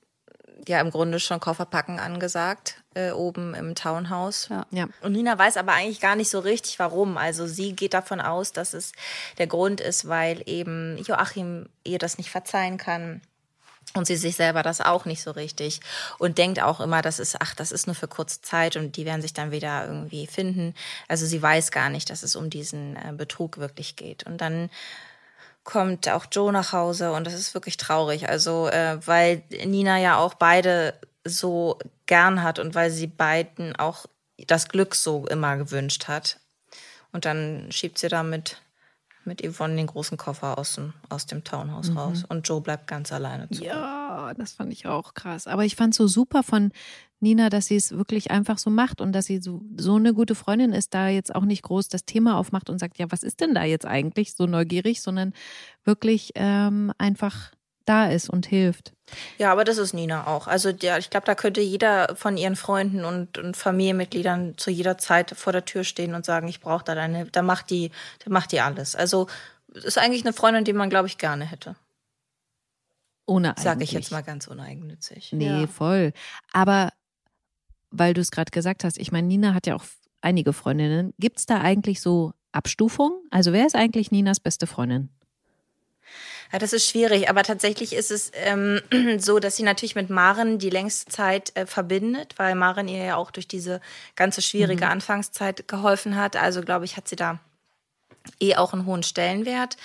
ja im Grunde schon Kofferpacken angesagt, äh, oben im Townhouse. Ja. Ja. Und Nina weiß aber eigentlich gar nicht so richtig, warum. Also sie geht davon aus, dass es der Grund ist, weil eben Joachim ihr das nicht verzeihen kann. Und sie sich selber das auch nicht so richtig. Und denkt auch immer, das ist, ach, das ist nur für kurze Zeit und die werden sich dann wieder irgendwie finden. Also sie weiß gar nicht, dass es um diesen äh, Betrug wirklich geht. Und dann kommt auch Joe nach Hause und das ist wirklich traurig. Also, äh, weil Nina ja auch beide so gern hat und weil sie beiden auch das Glück so immer gewünscht hat. Und dann schiebt sie da mit, Yvonne den großen Koffer aus dem, aus dem Townhouse raus. Und Joe bleibt ganz alleine zurück. Ja, das fand ich auch krass. Aber ich fand so super von Nina, dass sie es wirklich einfach so macht und dass sie so, so eine gute Freundin ist, da jetzt auch nicht groß das Thema aufmacht und sagt, ja, was ist denn da jetzt eigentlich so neugierig, sondern wirklich ähm, einfach da ist und hilft. Ja, aber das ist Nina auch. Also der, ich glaube, da könnte jeder von ihren Freunden und, und Familienmitgliedern zu jeder Zeit vor der Tür stehen und sagen, ich brauche da deine, da macht die, da macht die alles. Also ist eigentlich eine Freundin, die man, glaube ich, gerne hätte. Ohne Sage ich jetzt mal ganz uneigennützig. Nee, Ja. voll. Aber weil du es gerade gesagt hast, ich meine, Nina hat ja auch einige Freundinnen. Gibt es da eigentlich so Abstufungen? Also wer ist eigentlich Ninas beste Freundin? Ja, das ist schwierig, aber tatsächlich ist es ähm, so, dass sie natürlich mit Maren die längste Zeit äh, verbindet, weil Maren ihr ja auch durch diese ganze schwierige Anfangszeit geholfen hat. Also glaube ich, hat sie da eh auch einen hohen Stellenwert.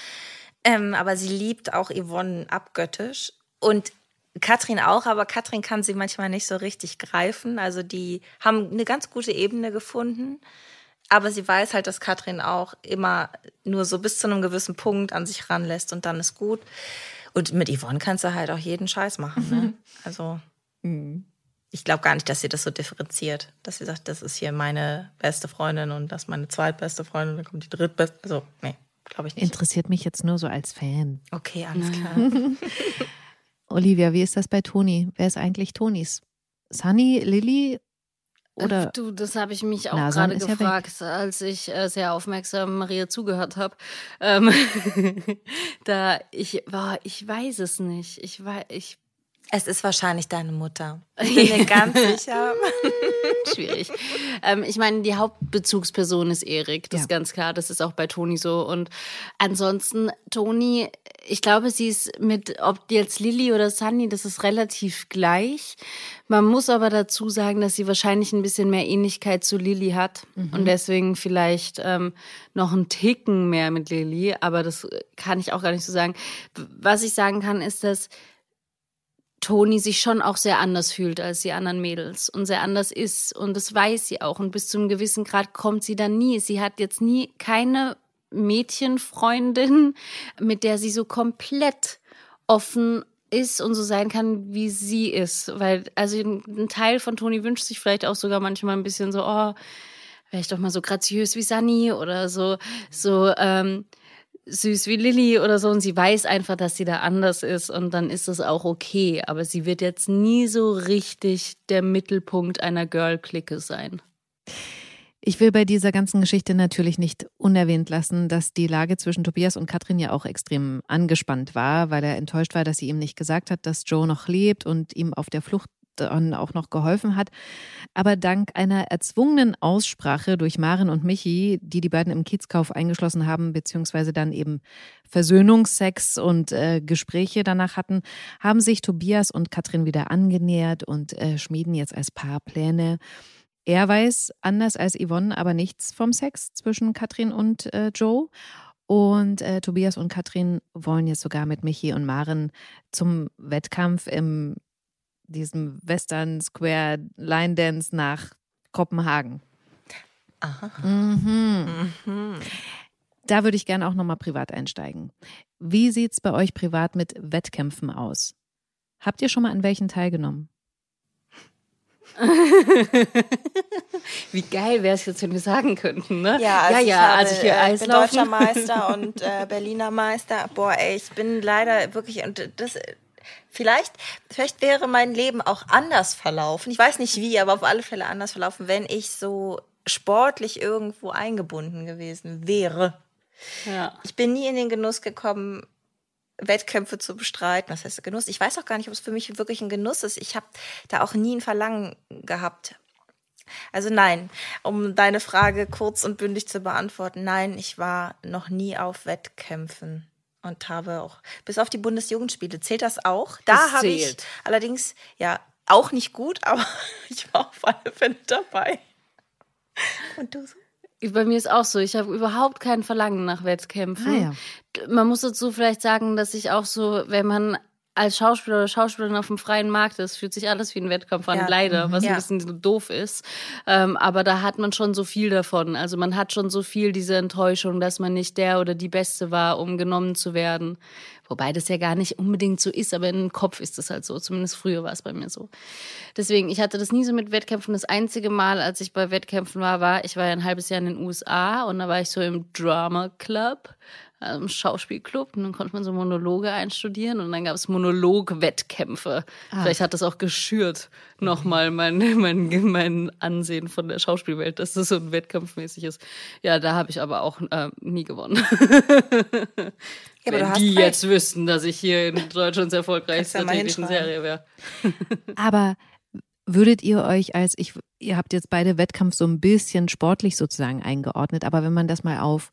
Ähm, aber sie liebt auch Yvonne abgöttisch und Katrin auch, aber Katrin kann sie manchmal nicht so richtig greifen. Also die haben eine ganz gute Ebene gefunden. Aber sie weiß halt, dass Katrin auch immer nur so bis zu einem gewissen Punkt an sich ranlässt und dann ist gut. Und mit Yvonne kannst du halt auch jeden Scheiß machen. Ne? Also ich glaube gar nicht, dass sie das so differenziert. Dass sie sagt, das ist hier meine beste Freundin und das ist meine zweitbeste Freundin, dann kommt die drittbeste. Also, nee, glaube ich nicht. Interessiert mich jetzt nur so als Fan. Okay, alles klar. Olivia, wie ist das bei Toni? Wer ist eigentlich Tonis? Sunny, Lilly oder Du, das habe ich mich auch gerade ist ja gefragt, als ich äh, sehr aufmerksam Maria zugehört habe. Ähm, da ich war, ich weiß es nicht. Ich weiß, ich Es ist wahrscheinlich deine Mutter. Ich bin mir ganz sicher. schwierig. ähm, ich meine, die Hauptbezugsperson ist Erik, das Ja. ist ganz klar. Das ist auch bei Toni so. Und ansonsten, Toni, ich glaube, sie ist mit, ob jetzt Lilly oder Sunny, das ist relativ gleich. Man muss aber dazu sagen, dass sie wahrscheinlich ein bisschen mehr Ähnlichkeit zu Lilly hat und deswegen vielleicht ähm, noch einen Ticken mehr mit Lilly. Aber das kann ich auch gar nicht so sagen. Was ich sagen kann, ist, dass Toni sich schon auch sehr anders fühlt als die anderen Mädels und sehr anders ist. Und das weiß sie auch. Und bis zu einem gewissen Grad kommt sie dann nie. Sie hat jetzt nie keine Mädchenfreundin, mit der sie so komplett offen ist und so sein kann, wie sie ist. Weil, also ein Teil von Toni wünscht sich vielleicht auch sogar manchmal ein bisschen so, oh, wäre ich doch mal so graziös wie Sunny oder so, so, ähm, süß wie Lilly oder so und sie weiß einfach, dass sie da anders ist und dann ist das auch okay. Aber sie wird jetzt nie so richtig der Mittelpunkt einer Girl-Clique sein. Ich will bei dieser ganzen Geschichte natürlich nicht unerwähnt lassen, dass die Lage zwischen Tobias und Katrin ja auch extrem angespannt war, weil er enttäuscht war, dass sie ihm nicht gesagt hat, dass Joe noch lebt und ihm auf der Flucht dann auch noch geholfen hat. Aber dank einer erzwungenen Aussprache durch Maren und Michi, die die beiden im Kiezkauf eingeschlossen haben, beziehungsweise dann eben Versöhnungsex und äh, Gespräche danach hatten, haben sich Tobias und Katrin wieder angenähert und äh, schmieden jetzt als Paar Pläne. Er weiß, anders als Yvonne, aber nichts vom Sex zwischen Katrin und äh, Joe. Und äh, Tobias und Katrin wollen jetzt sogar mit Michi und Maren zum Wettkampf im diesem Western Square Line Dance nach Kopenhagen. Aha. Mhm. Da würde ich gerne auch nochmal privat einsteigen. Wie sieht es bei euch privat mit Wettkämpfen aus? Habt ihr schon mal an welchen teilgenommen? Wie geil wäre es jetzt, wenn wir sagen könnten, ne? Ja, also ja, ich, ja, habe, also hier äh, ich bin deutscher Meister und äh, Berliner Meister. Boah, ey, ich bin leider wirklich und das vielleicht vielleicht wäre mein Leben auch anders verlaufen. Ich weiß nicht wie, aber auf alle Fälle anders verlaufen, wenn ich so sportlich irgendwo eingebunden gewesen wäre. Ja. Ich bin nie in den Genuss gekommen, Wettkämpfe zu bestreiten. Was heißt Genuss? Ich weiß auch gar nicht, ob es für mich wirklich ein Genuss ist. Ich habe da auch nie ein Verlangen gehabt. Also nein, um deine Frage kurz und bündig zu beantworten, nein, ich war noch nie auf Wettkämpfen und habe auch bis auf die Bundesjugendspiele zählt das auch. Da habe ich allerdings ja auch nicht gut, aber ich war auf alle Fälle dabei. Und du so? Bei mir ist auch so, ich habe überhaupt kein Verlangen nach Wettkämpfen. Ah, ja. Man muss dazu vielleicht sagen, dass ich auch so, wenn man als Schauspieler oder Schauspielerin auf dem freien Markt ist, fühlt sich alles wie ein Wettkampf an, Ja. leider, was Ja. ein bisschen so doof ist. Ähm, aber da hat man schon so viel davon. Also man hat schon so viel diese Enttäuschung, dass man nicht der oder die Beste war, um genommen zu werden. Wobei das ja gar nicht unbedingt so ist, aber im Kopf ist das halt so. Zumindest früher war es bei mir so. Deswegen, ich hatte das nie so mit Wettkämpfen. Das einzige Mal, als ich bei Wettkämpfen war, war, ich war ja ein halbes Jahr in den USA und da war ich so im Drama Club, also im Schauspielclub und dann konnte man so Monologe einstudieren und dann gab es Monolog-Wettkämpfe. Vielleicht hat das auch geschürt nochmal mein, mein, mein Ansehen von der Schauspielwelt, dass das so ein Wettkampfmäßig ist. Ja, da habe ich aber auch äh, nie gewonnen. Ja, Wenn die recht. jetzt wüssten, dass ich hier in Deutschlands hinschreiben. Serie wäre. Aber würdet ihr euch als, ich, ihr habt jetzt beide Wettkampf so ein bisschen sportlich sozusagen eingeordnet, aber wenn man das mal auf,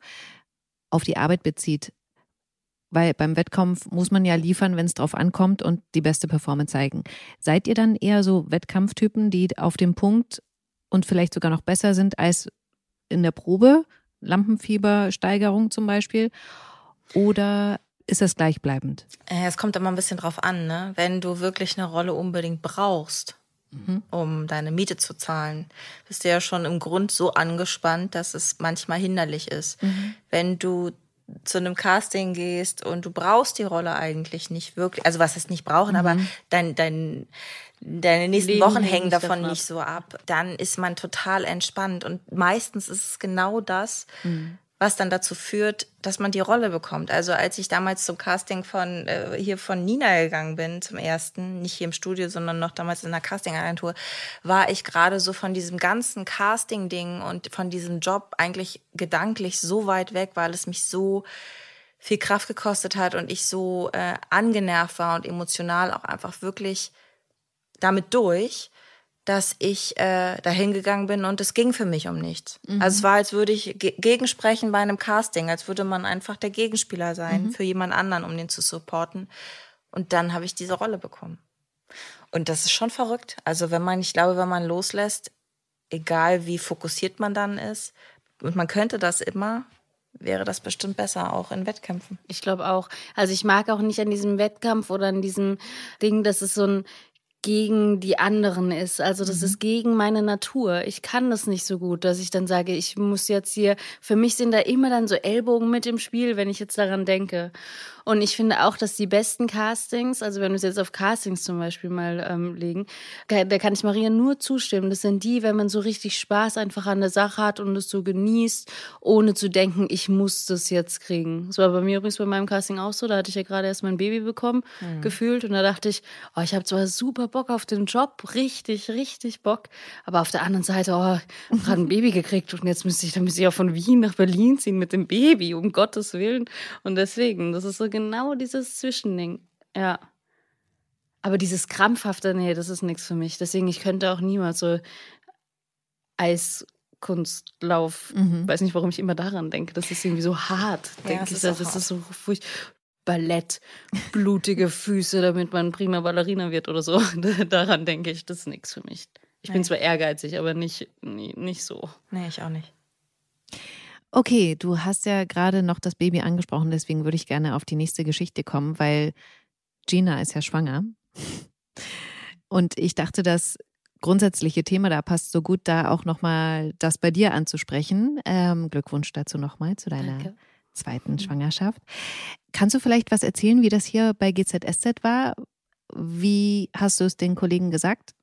auf die Arbeit bezieht, weil beim Wettkampf muss man ja liefern, wenn es drauf ankommt und die beste Performance zeigen. Seid ihr dann eher so Wettkampftypen, die auf dem Punkt und vielleicht sogar noch besser sind als in der Probe? Lampenfiebersteigerung zum Beispiel? Oder ist das gleichbleibend? Es kommt immer ein bisschen drauf an, ne? Wenn du wirklich eine Rolle unbedingt brauchst, um deine Miete zu zahlen, bist du ja schon im Grund so angespannt, dass es manchmal hinderlich ist. Wenn du zu einem Casting gehst und du brauchst die Rolle eigentlich nicht wirklich, also was heißt nicht brauchen, aber dein, dein, deine nächsten Leben Wochen hängen davon nicht so ab, dann ist man total entspannt. Und meistens ist es genau das, was dann dazu führt, dass man die Rolle bekommt. Also als ich damals zum Casting von äh, hier von Nina gegangen bin, zum ersten, nicht hier im Studio, sondern noch damals in einer Castingagentur, war ich gerade so von diesem ganzen Casting-Ding und von diesem Job eigentlich gedanklich so weit weg, weil es mich so viel Kraft gekostet hat und ich so äh, angenervt war und emotional auch einfach wirklich damit durch, dass ich äh, dahin gegangen bin und es ging für mich um nichts. Also es war, als würde ich ge gegensprechen bei einem Casting, als würde man einfach der Gegenspieler sein für jemand anderen, um den zu supporten. Und dann habe ich diese Rolle bekommen. Und das ist schon verrückt. Also wenn man, ich glaube, wenn man loslässt, egal wie fokussiert man dann ist, und man könnte das immer, wäre das bestimmt besser, auch in Wettkämpfen. Ich glaube auch. Also ich mag auch nicht an diesem Wettkampf oder an diesem Ding, dass es so ein gegen die anderen ist. Also das ist gegen meine Natur. Ich kann das nicht so gut, dass ich dann sage, ich muss jetzt hier, für mich sind da immer dann so Ellbogen mit im Spiel, wenn ich jetzt daran denke. Und ich finde auch, dass die besten Castings, also wenn wir es jetzt auf Castings zum Beispiel mal ähm, legen, da kann ich Maria nur zustimmen. Das sind die, wenn man so richtig Spaß einfach an der Sache hat und es so genießt, ohne zu denken, ich muss das jetzt kriegen. Das war bei mir übrigens bei meinem Casting auch so. Da hatte ich ja gerade erst mein Baby bekommen, gefühlt. Und da dachte ich, oh, ich habe zwar super Bock auf den Job, richtig, richtig Bock. Aber auf der anderen Seite, oh, ich habe gerade ein Baby gekriegt und jetzt müsste ich, dann müsste ich auch von Wien nach Berlin ziehen mit dem Baby, um Gottes Willen. Und deswegen, das ist so genau dieses Zwischending. Ja. Aber dieses krampfhafte, nee, das ist nichts für mich. Deswegen, ich könnte auch niemals so Eiskunstlauf, weiß nicht, warum ich immer daran denke. Das ist irgendwie so hart, Ja, denke ich. ist Das, das ist so furcht. Ballett, blutige Füße, damit man prima Ballerina wird oder so. daran denke ich, das ist nichts für mich. Ich bin Nee. zwar ehrgeizig, aber nicht, nicht so. Nee, ich auch nicht. Okay, du hast ja gerade noch das Baby angesprochen, deswegen würde ich gerne auf die nächste Geschichte kommen, weil Gina ist ja schwanger. Und ich dachte, das grundsätzliche Thema da passt so gut, da auch nochmal das bei dir anzusprechen. Ähm, Glückwunsch dazu nochmal zu deiner Danke. zweiten Schwangerschaft. Kannst du vielleicht was erzählen, wie das hier bei GZSZ war? Wie hast du es den Kollegen gesagt?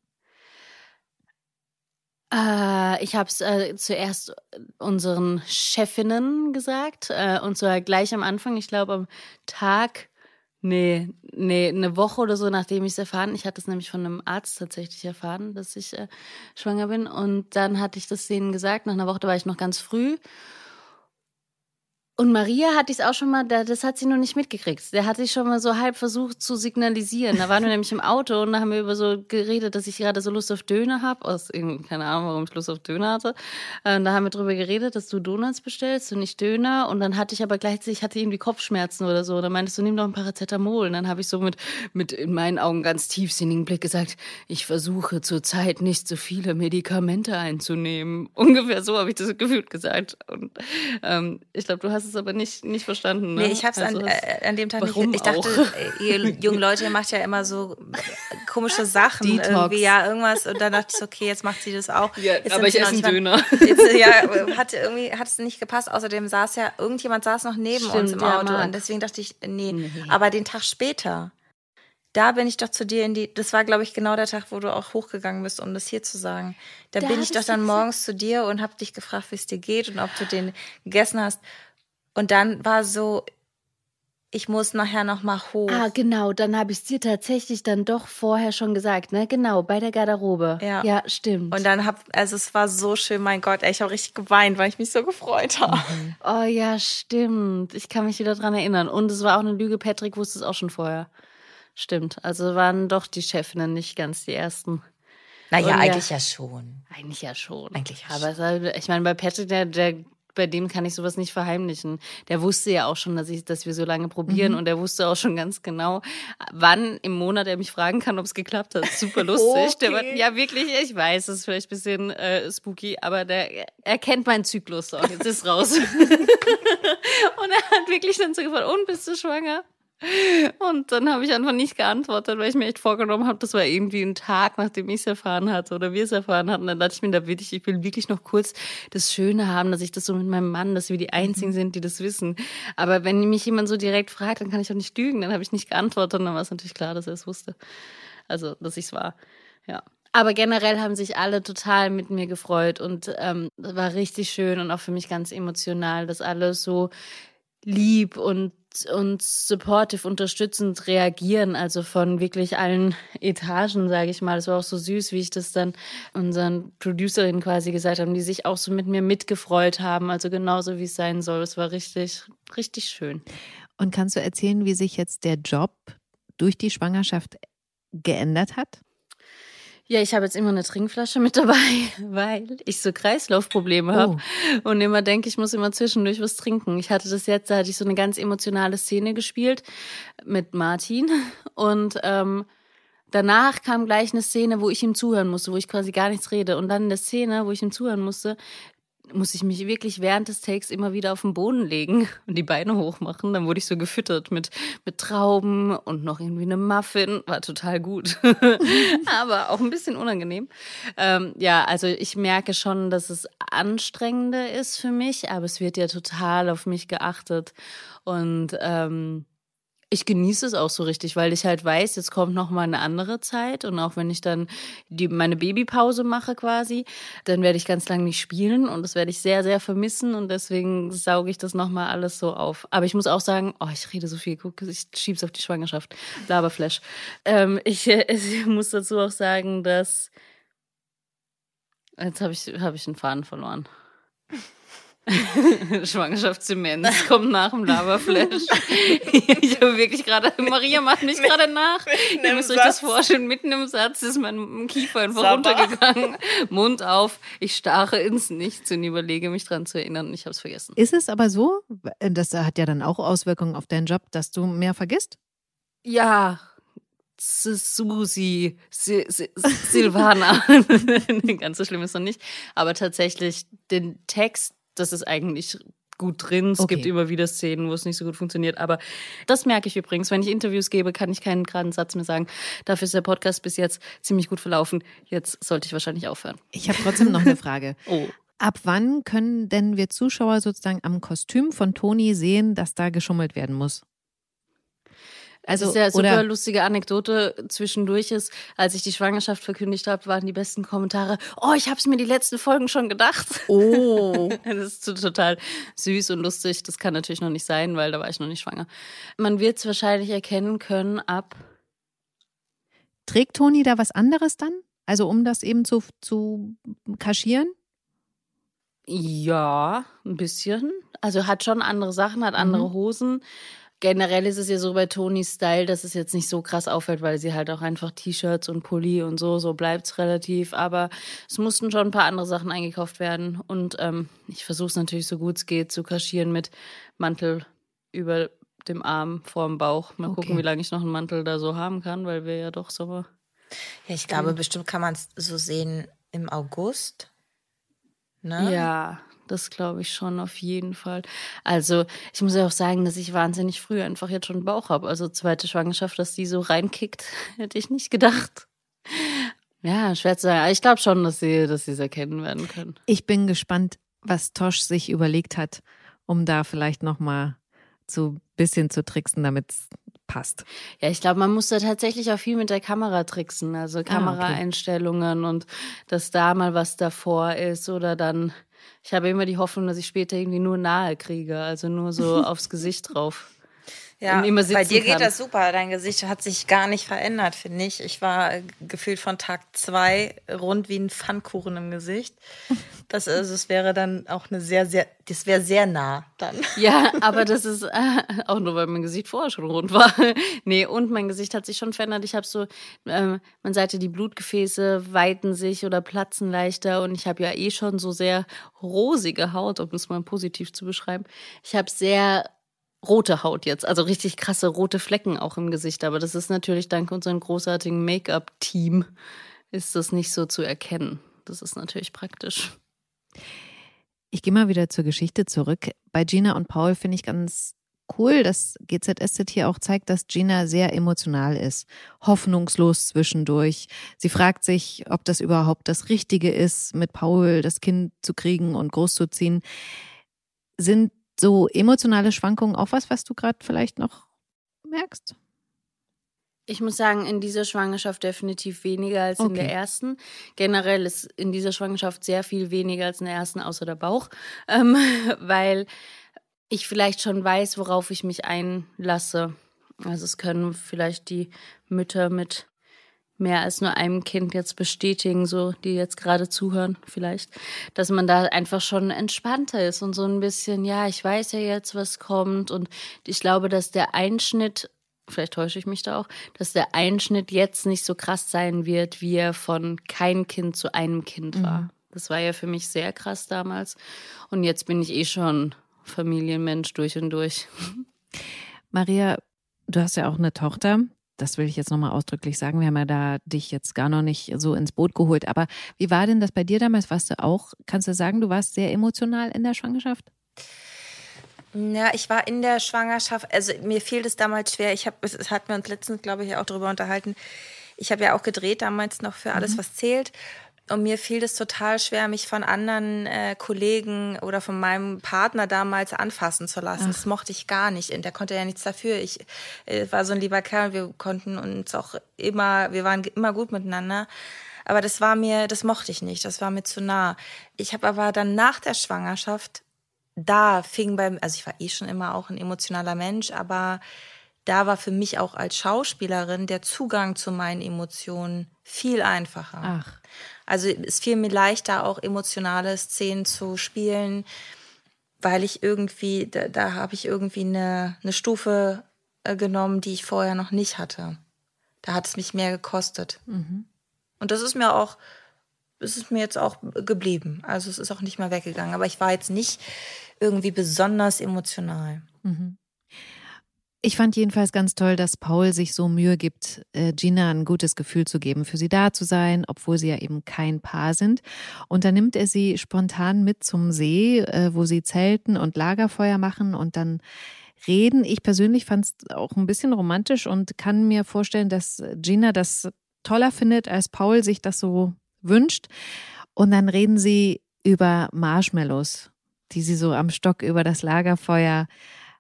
Äh, ich habe es äh, zuerst unseren Chefinnen gesagt äh, und zwar gleich am Anfang. Ich glaube am Tag, nee, nee, eine Woche oder so, nachdem ich es erfahren. Ich hatte es nämlich von einem Arzt tatsächlich erfahren, dass ich äh, schwanger bin. Und dann hatte ich das denen gesagt. Nach einer Woche da war ich noch ganz früh. Und Maria hatte ich es auch schon mal, das hat sie noch nicht mitgekriegt. Der hatte ich schon mal so halb versucht zu signalisieren. Da waren wir nämlich im Auto und da haben wir über so geredet, dass ich gerade so Lust auf Döner habe. Aus keine Ahnung, warum ich Lust auf Döner hatte. Und da haben wir drüber geredet, dass du Donuts bestellst und nicht Döner. Und dann hatte ich aber gleichzeitig, ich hatte irgendwie Kopfschmerzen oder so. Da meintest du, nimm doch ein Paracetamol. Und dann habe ich so mit, mit in meinen Augen ganz tiefsinnigen Blick gesagt, ich versuche zurzeit nicht so viele Medikamente einzunehmen. Ungefähr so habe ich das gefühlt gesagt. Und ähm, ich glaube, du hast hast es aber nicht, nicht verstanden. Ne? Nee, ich habe es also an, äh, an dem Tag nicht. Ich dachte, auch? Äh, ihr jungen Leute macht ja immer so komische Sachen. Detox. Irgendwie, ja, irgendwas. Und dann dachte ich, okay, jetzt macht sie das auch. Ja, jetzt aber ich esse einen Döner. Jetzt, ja, hat irgendwie hat es nicht gepasst. Außerdem saß ja, irgendjemand saß noch neben Stimmt, uns im Auto. Und deswegen dachte ich, nee. nee. Aber den Tag später da bin ich doch zu dir in die, das war, glaube ich, genau der Tag, wo du auch hochgegangen bist, um das hier zu sagen. Da, da bin ich doch dann morgens zu dir und habe dich gefragt, wie es dir geht und ob du den gegessen hast. Und dann war so, ich muss nachher noch mal hoch. Ah, genau, dann habe ich dir tatsächlich dann doch vorher schon gesagt, ne? Genau, bei der Garderobe. Ja, ja stimmt. Und dann hab, also es war so schön, mein Gott, ey, ich habe richtig geweint, weil ich mich so gefreut habe. Mhm. Oh ja, stimmt. Ich kann mich wieder dran erinnern. Und es war auch eine Lüge, Patrick wusste es auch schon vorher. Stimmt. Also waren doch die Chefinnen nicht ganz die ersten. Naja, eigentlich ja, ja schon. Eigentlich ja schon. Eigentlich ja Aber schon. ich meine, bei Patrick, der, der bei dem kann ich sowas nicht verheimlichen. Der wusste ja auch schon, dass ich, dass wir so lange probieren mhm. und er wusste auch schon ganz genau, wann im Monat er mich fragen kann, ob es geklappt hat. Super lustig. okay. der war, ja, wirklich, ich weiß, es ist vielleicht ein bisschen äh, spooky, aber der er kennt meinen Zyklus. So, jetzt ist raus. und er hat wirklich dann so gefragt, und bist du schwanger? Und dann habe ich einfach nicht geantwortet, weil ich mir echt vorgenommen habe, das war irgendwie ein Tag, nachdem ich es erfahren hatte oder wir es erfahren hatten. Dann dachte ich mir, da will ich, ich will wirklich noch kurz das Schöne haben, dass ich das so mit meinem Mann, dass wir die Einzigen mhm. sind, die das wissen. Aber wenn mich jemand so direkt fragt, dann kann ich auch nicht lügen. Dann habe ich nicht geantwortet und dann war es natürlich klar, dass er es wusste. Also, dass ich es war. Ja. Aber generell haben sich alle total mit mir gefreut und ähm, war richtig schön und auch für mich ganz emotional, dass alle so lieb und und supportive, unterstützend reagieren, also von wirklich allen Etagen, sage ich mal. Es war auch so süß, wie ich das dann unseren Producerinnen quasi gesagt haben, die sich auch so mit mir mitgefreut haben, also genauso wie es sein soll. Es war richtig, richtig schön. Und kannst du erzählen, wie sich jetzt der Job durch die Schwangerschaft geändert hat? Ja, ich habe jetzt immer eine Trinkflasche mit dabei, weil ich so Kreislaufprobleme habe oh. und immer denke, ich muss immer zwischendurch was trinken. Ich hatte das jetzt, da hatte ich so eine ganz emotionale Szene gespielt mit Martin und ähm, danach kam gleich eine Szene, wo ich ihm zuhören musste, wo ich quasi gar nichts rede und dann eine Szene, wo ich ihm zuhören musste, muss ich mich wirklich während des Takes immer wieder auf den Boden legen und die Beine hochmachen. Dann wurde ich so gefüttert mit, mit Trauben und noch irgendwie eine Muffin. War total gut. Aber auch ein bisschen unangenehm. Ähm, ja, also ich merke schon, dass es anstrengender ist für mich, aber es wird ja total auf mich geachtet. Und ähm, ich genieße es auch so richtig, weil ich halt weiß, jetzt kommt noch mal eine andere Zeit und auch wenn ich dann die meine Babypause mache quasi, dann werde ich ganz lange nicht spielen und das werde ich sehr sehr vermissen und deswegen sauge ich das noch mal alles so auf. Aber ich muss auch sagen, oh, ich rede so viel, guck, ich schieb's auf die Schwangerschaft, Laberflash. Ähm, ich, ich muss dazu auch sagen, dass jetzt habe ich habe ich den Faden verloren. Schwangerschaftsdemenz kommt nach dem Laberflash. ich habe wirklich gerade, Maria macht mich gerade nach. Ihr müsst euch das vorstellen, mitten im Satz ist mein Kiefer einfach Sabber. runtergegangen. Mund auf, ich starre ins Nichts und überlege mich dran zu erinnern. Ich habe es vergessen. Ist es aber so, das hat ja dann auch Auswirkungen auf deinen Job, dass du mehr vergisst? Ja, Susi, Silvana. Ganz so schlimm ist noch nicht. Aber tatsächlich den Text das ist eigentlich gut drin. Es okay. gibt immer wieder Szenen, wo es nicht so gut funktioniert. Aber das merke ich übrigens. Wenn ich Interviews gebe, kann ich keinen geraden Satz mehr sagen. Dafür ist der Podcast bis jetzt ziemlich gut verlaufen. Jetzt sollte ich wahrscheinlich aufhören. Ich habe trotzdem noch eine Frage. oh. Ab wann können denn wir Zuschauer sozusagen am Kostüm von Toni sehen, dass da geschummelt werden muss? Also das ist ja super oder lustige Anekdote zwischendurch ist, als ich die Schwangerschaft verkündigt habe, waren die besten Kommentare, oh, ich habe es mir die letzten Folgen schon gedacht. oh, Das ist total süß und lustig. Das kann natürlich noch nicht sein, weil da war ich noch nicht schwanger. Man wird es wahrscheinlich erkennen können ab. trägt Toni da was anderes dann? Also um das eben zu, zu kaschieren? Ja, ein bisschen. Also hat schon andere Sachen, hat andere Mhm. Hosen. Generell ist es ja so bei Tonys Style, dass es jetzt nicht so krass auffällt, weil sie halt auch einfach T-Shirts und Pulli und so, so bleibt's relativ. Aber es mussten schon ein paar andere Sachen eingekauft werden. Und ähm, ich versuche es natürlich so gut es geht zu kaschieren mit Mantel über dem Arm vorm Bauch. Mal gucken, Okay. wie lange ich noch einen Mantel da so haben kann, weil wir ja doch so. Ja, ich glaube, bestimmt kann man es so sehen im August. Ne? Ja, das glaube ich schon auf jeden Fall. Also ich muss ja auch sagen, dass ich wahnsinnig früh einfach jetzt schon Bauch habe. Also zweite Schwangerschaft, dass die so reinkickt, hätte ich nicht gedacht. Ja, schwer zu sagen. Aber Ich glaube schon, dass sie, dass sie es erkennen werden können. Ich bin gespannt, was Tosch sich überlegt hat, um da vielleicht nochmal so ein bisschen zu tricksen, damit es passt. Ja, ich glaube, man muss da tatsächlich auch viel mit der Kamera tricksen. Also Kameraeinstellungen und dass da mal was davor ist oder dann. Ich habe immer die Hoffnung, dass ich später irgendwie nur nahe kriege, also nur so aufs Gesicht drauf. Ja, Und immer bei dir geht kann. das super. Dein Gesicht hat sich gar nicht verändert, finde ich. Ich war äh, gefühlt von Tag zwei rund wie ein Pfannkuchen im Gesicht. Das, also, das wäre dann auch eine sehr, sehr, das wäre sehr nah dann. Ja, aber das ist äh, auch nur, weil mein Gesicht vorher schon rund war. nee, und mein Gesicht hat sich schon verändert. Ich habe so, ähm, man sagte, die Blutgefäße weiten sich oder platzen leichter und ich habe ja eh schon so sehr rosige Haut, um es mal positiv zu beschreiben. Ich habe sehr rote Haut jetzt, also richtig krasse rote Flecken auch im Gesicht. Aber das ist natürlich dank unserem großartigen Make-up-Team ist das nicht so zu erkennen. Das ist natürlich praktisch. Ich gehe mal wieder zur Geschichte zurück. Bei Gina und Paul finde ich ganz cool, dass GZSZ hier auch zeigt, dass Gina sehr emotional ist, hoffnungslos zwischendurch. Sie fragt sich, ob das überhaupt das Richtige ist, mit Paul das Kind zu kriegen und großzuziehen. Sind so emotionale Schwankungen auch was, was du gerade vielleicht noch merkst? Ich muss sagen, in dieser Schwangerschaft definitiv weniger als in Okay. der ersten. Generell ist in dieser Schwangerschaft sehr viel weniger als in der ersten, außer der Bauch, ähm, weil ich vielleicht schon weiß, worauf ich mich einlasse. Also es können vielleicht die Mütter mit mehr als nur einem Kind jetzt bestätigen, so die jetzt gerade zuhören vielleicht, dass man da einfach schon entspannter ist und so ein bisschen, ja, ich weiß ja jetzt, was kommt und ich glaube, dass der Einschnitt vielleicht täusche ich mich da auch, dass der Einschnitt jetzt nicht so krass sein wird, wie er von kein Kind zu einem Kind war. Das war ja für mich sehr krass damals. Und jetzt bin ich eh schon Familienmensch durch und durch. Maria, du hast ja auch eine Tochter. Das will ich jetzt nochmal ausdrücklich sagen. Wir haben ja da dich jetzt gar noch nicht so ins Boot geholt. Aber wie war denn das bei dir damals? Warst du auch, kannst du sagen, du warst sehr emotional in der Schwangerschaft? Ja, ich war in der Schwangerschaft, also mir fiel das damals schwer. Ich habe, es hatten wir uns letztens, glaube ich, auch darüber unterhalten. Ich habe ja auch gedreht damals noch für alles, was zählt. Und mir fiel es total schwer, mich von anderen äh, Kollegen oder von meinem Partner damals anfassen zu lassen. Das mochte ich gar nicht. Und der konnte ja nichts dafür. Ich äh, war so ein lieber Kerl. Wir konnten uns auch immer, wir waren immer gut miteinander. Aber das war mir, das mochte ich nicht. Das war mir zu nah. Ich habe aber dann nach der Schwangerschaft da fing beim, also ich war eh schon immer auch ein emotionaler Mensch, aber da war für mich auch als Schauspielerin der Zugang zu meinen Emotionen viel einfacher. Ach. Also es fiel mir leichter, auch emotionale Szenen zu spielen, weil ich irgendwie, da, da habe ich irgendwie eine, eine Stufe äh, genommen, die ich vorher noch nicht hatte. Da hat es mich mehr gekostet. Und das ist mir auch, es ist mir jetzt auch geblieben. Also es ist auch nicht mehr weggegangen. Aber ich war jetzt nicht irgendwie besonders emotional. Ich fand jedenfalls ganz toll, dass Paul sich so Mühe gibt, äh, Gina ein gutes Gefühl zu geben, für sie da zu sein, obwohl sie ja eben kein Paar sind. Und dann nimmt er sie spontan mit zum See, äh, wo sie zelten und Lagerfeuer machen und dann reden. Ich persönlich fand es auch ein bisschen romantisch und kann mir vorstellen, dass Gina das toller findet, als Paul sich das so wünscht. Und dann reden sie über Marshmallows, die sie so am Stock über das Lagerfeuer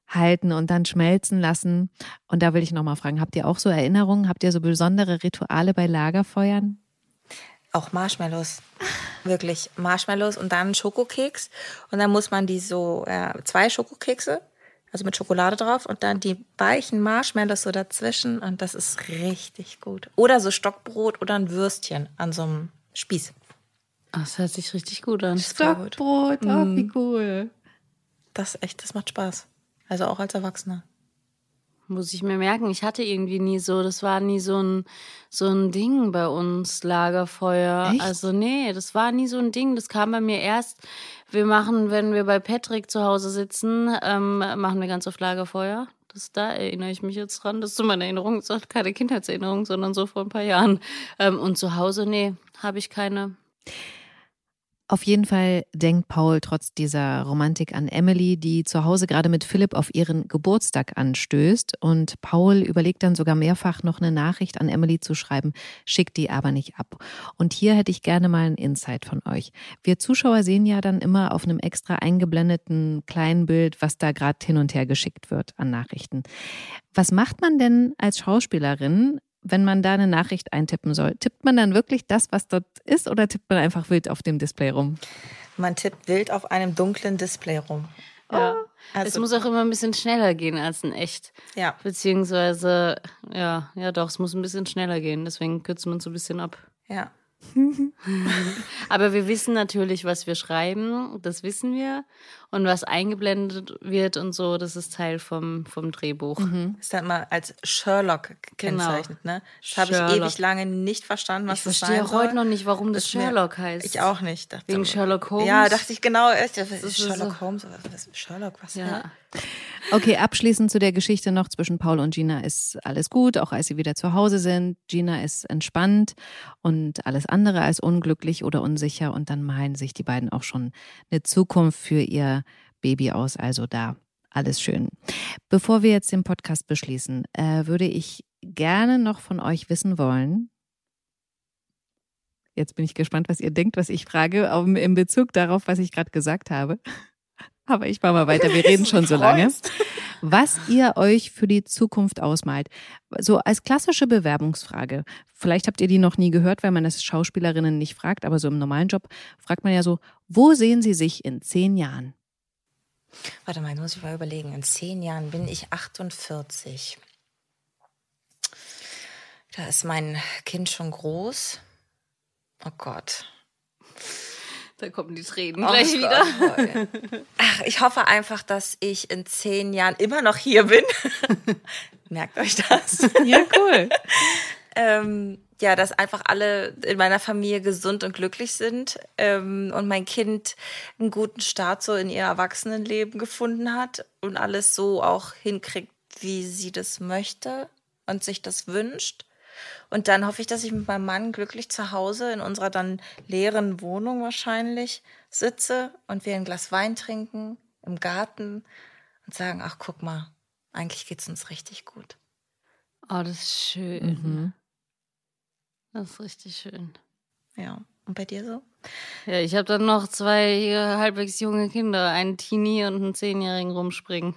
halten und dann schmelzen lassen. Und da will ich nochmal fragen, habt ihr auch so Erinnerungen? Habt ihr so besondere Rituale bei Lagerfeuern? Auch Marshmallows. Wirklich. Marshmallows und dann Schokokeks. Und dann muss man die so, äh, zwei Schokokekse, also mit Schokolade drauf und dann die weichen Marshmallows so dazwischen und das ist richtig gut. Oder so Stockbrot oder ein Würstchen an so einem Spieß. Das hört sich richtig gut an. Stockbrot, oh, wie cool. Das ist echt, das macht Spaß. Also auch als Erwachsener. Muss ich mir merken. Ich hatte irgendwie nie so, das war nie so ein, so ein Ding bei uns, Lagerfeuer. Echt? Also nee, das war nie so ein Ding. Das kam bei mir erst. Wir machen, wenn wir bei Patrick zu Hause sitzen, ähm, machen wir ganz oft Lagerfeuer. Das, da erinnere ich mich jetzt dran. Das ist so meine Erinnerung. Das ist keine Kindheitserinnerung, sondern so vor ein paar Jahren. Ähm, und zu Hause, nee, habe ich keine. Auf jeden Fall denkt Paul trotz dieser Romantik an Emily, die zu Hause gerade mit Philipp auf ihren Geburtstag anstößt. Und Paul überlegt dann sogar mehrfach noch eine Nachricht an Emily zu schreiben, schickt die aber nicht ab. Und hier hätte ich gerne mal ein Insight von euch. Wir Zuschauer sehen ja dann immer auf einem extra eingeblendeten kleinen Bild, was da gerade hin und her geschickt wird an Nachrichten. Was macht man denn als Schauspielerin, wenn man da eine Nachricht eintippen soll? Tippt man dann wirklich das, was dort ist, oder tippt man einfach wild auf dem Display rum? Man tippt wild auf einem dunklen Display rum. Ja. Also- es muss auch immer ein bisschen schneller gehen als in echt. Ja. Beziehungsweise, ja, ja doch, es muss ein bisschen schneller gehen. Deswegen kürzt man so ein bisschen ab. Ja. Aber wir wissen natürlich, was wir schreiben, das wissen wir. Und was eingeblendet wird und so, das ist Teil vom, vom Drehbuch. Ist dann mal als Sherlock gekennzeichnet, ne? Das habe ich Genau. Ewig lange nicht verstanden, was Ich das verstehe sein soll. heute noch nicht, warum das Ist mir- Sherlock heißt. Ich auch nicht. Dachte, Wegen Sherlock Holmes? Ja, dachte ich genau. Echt, was ist ist Sherlock so- Holmes? Was ist Sherlock? Was? Ja. Okay, abschließend zu der Geschichte noch zwischen Paul und Gina ist alles gut, auch als sie wieder zu Hause sind. Gina ist entspannt und alles andere als unglücklich oder unsicher und dann malen sich die beiden auch schon eine Zukunft für ihr Baby aus. Also da alles schön. Bevor wir jetzt den Podcast beschließen, äh, würde ich gerne noch von euch wissen wollen. Jetzt bin ich gespannt, was ihr denkt, was ich frage, auch in Bezug darauf, was ich gerade gesagt habe. Aber ich mache mal weiter. Wir reden schon so lange. Was ihr euch für die Zukunft ausmalt. So als klassische Bewerbungsfrage. Vielleicht habt ihr die noch nie gehört, weil man das Schauspielerinnen nicht fragt, aber so im normalen Job fragt man ja so, wo sehen Sie sich in zehn Jahren? Warte mal, muss ich mal überlegen. In zehn Jahren bin ich 48. Da ist mein Kind schon groß. Oh Gott. Da kommen die Tränen Oh gleich Gott. wieder. Ach, ich hoffe einfach, dass ich in zehn Jahren immer noch hier bin. Merkt euch das. Ja, cool. Ähm, ja, dass einfach alle in meiner Familie gesund und glücklich sind ähm, und mein Kind einen guten Start so in ihr Erwachsenenleben gefunden hat und alles so auch hinkriegt, wie sie das möchte und sich das wünscht. Und dann hoffe ich, dass ich mit meinem Mann glücklich zu Hause in unserer dann leeren Wohnung wahrscheinlich sitze und wir ein Glas Wein trinken im Garten und sagen, ach guck mal, eigentlich geht's uns richtig gut. Oh, das ist schön. Das ist richtig schön. Ja. Und bei dir so? Ja, ich habe dann noch zwei halbwegs junge Kinder, einen Teenie und einen Zehnjährigen rumspringen.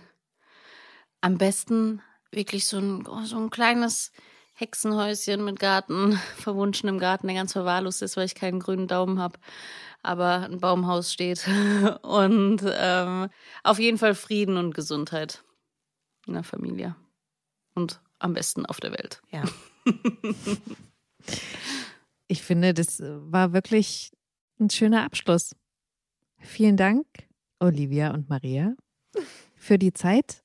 Am besten wirklich so ein, so ein kleines Hexenhäuschen mit Garten, verwunschenem Garten, der ganz verwahrlost ist, weil ich keinen grünen Daumen habe, aber ein Baumhaus steht. Und ähm, auf jeden Fall Frieden und Gesundheit in der Familie. Und am besten auf der Welt. Ja. Ich finde, das war wirklich ein schöner Abschluss. Vielen Dank, Olivia und Maria, für die Zeit.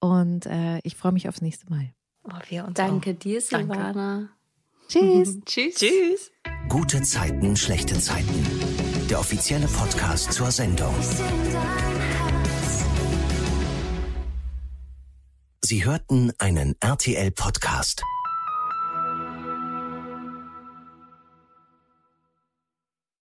Und äh, ich freue mich aufs nächste Mal. Oh, wir uns Danke auch. dir, Danke. Silvana. Tschüss. Tschüss. Tschüss. Gute Zeiten, schlechte Zeiten. Der offizielle Podcast zur Sendung. Sie hörten einen RTL-Podcast.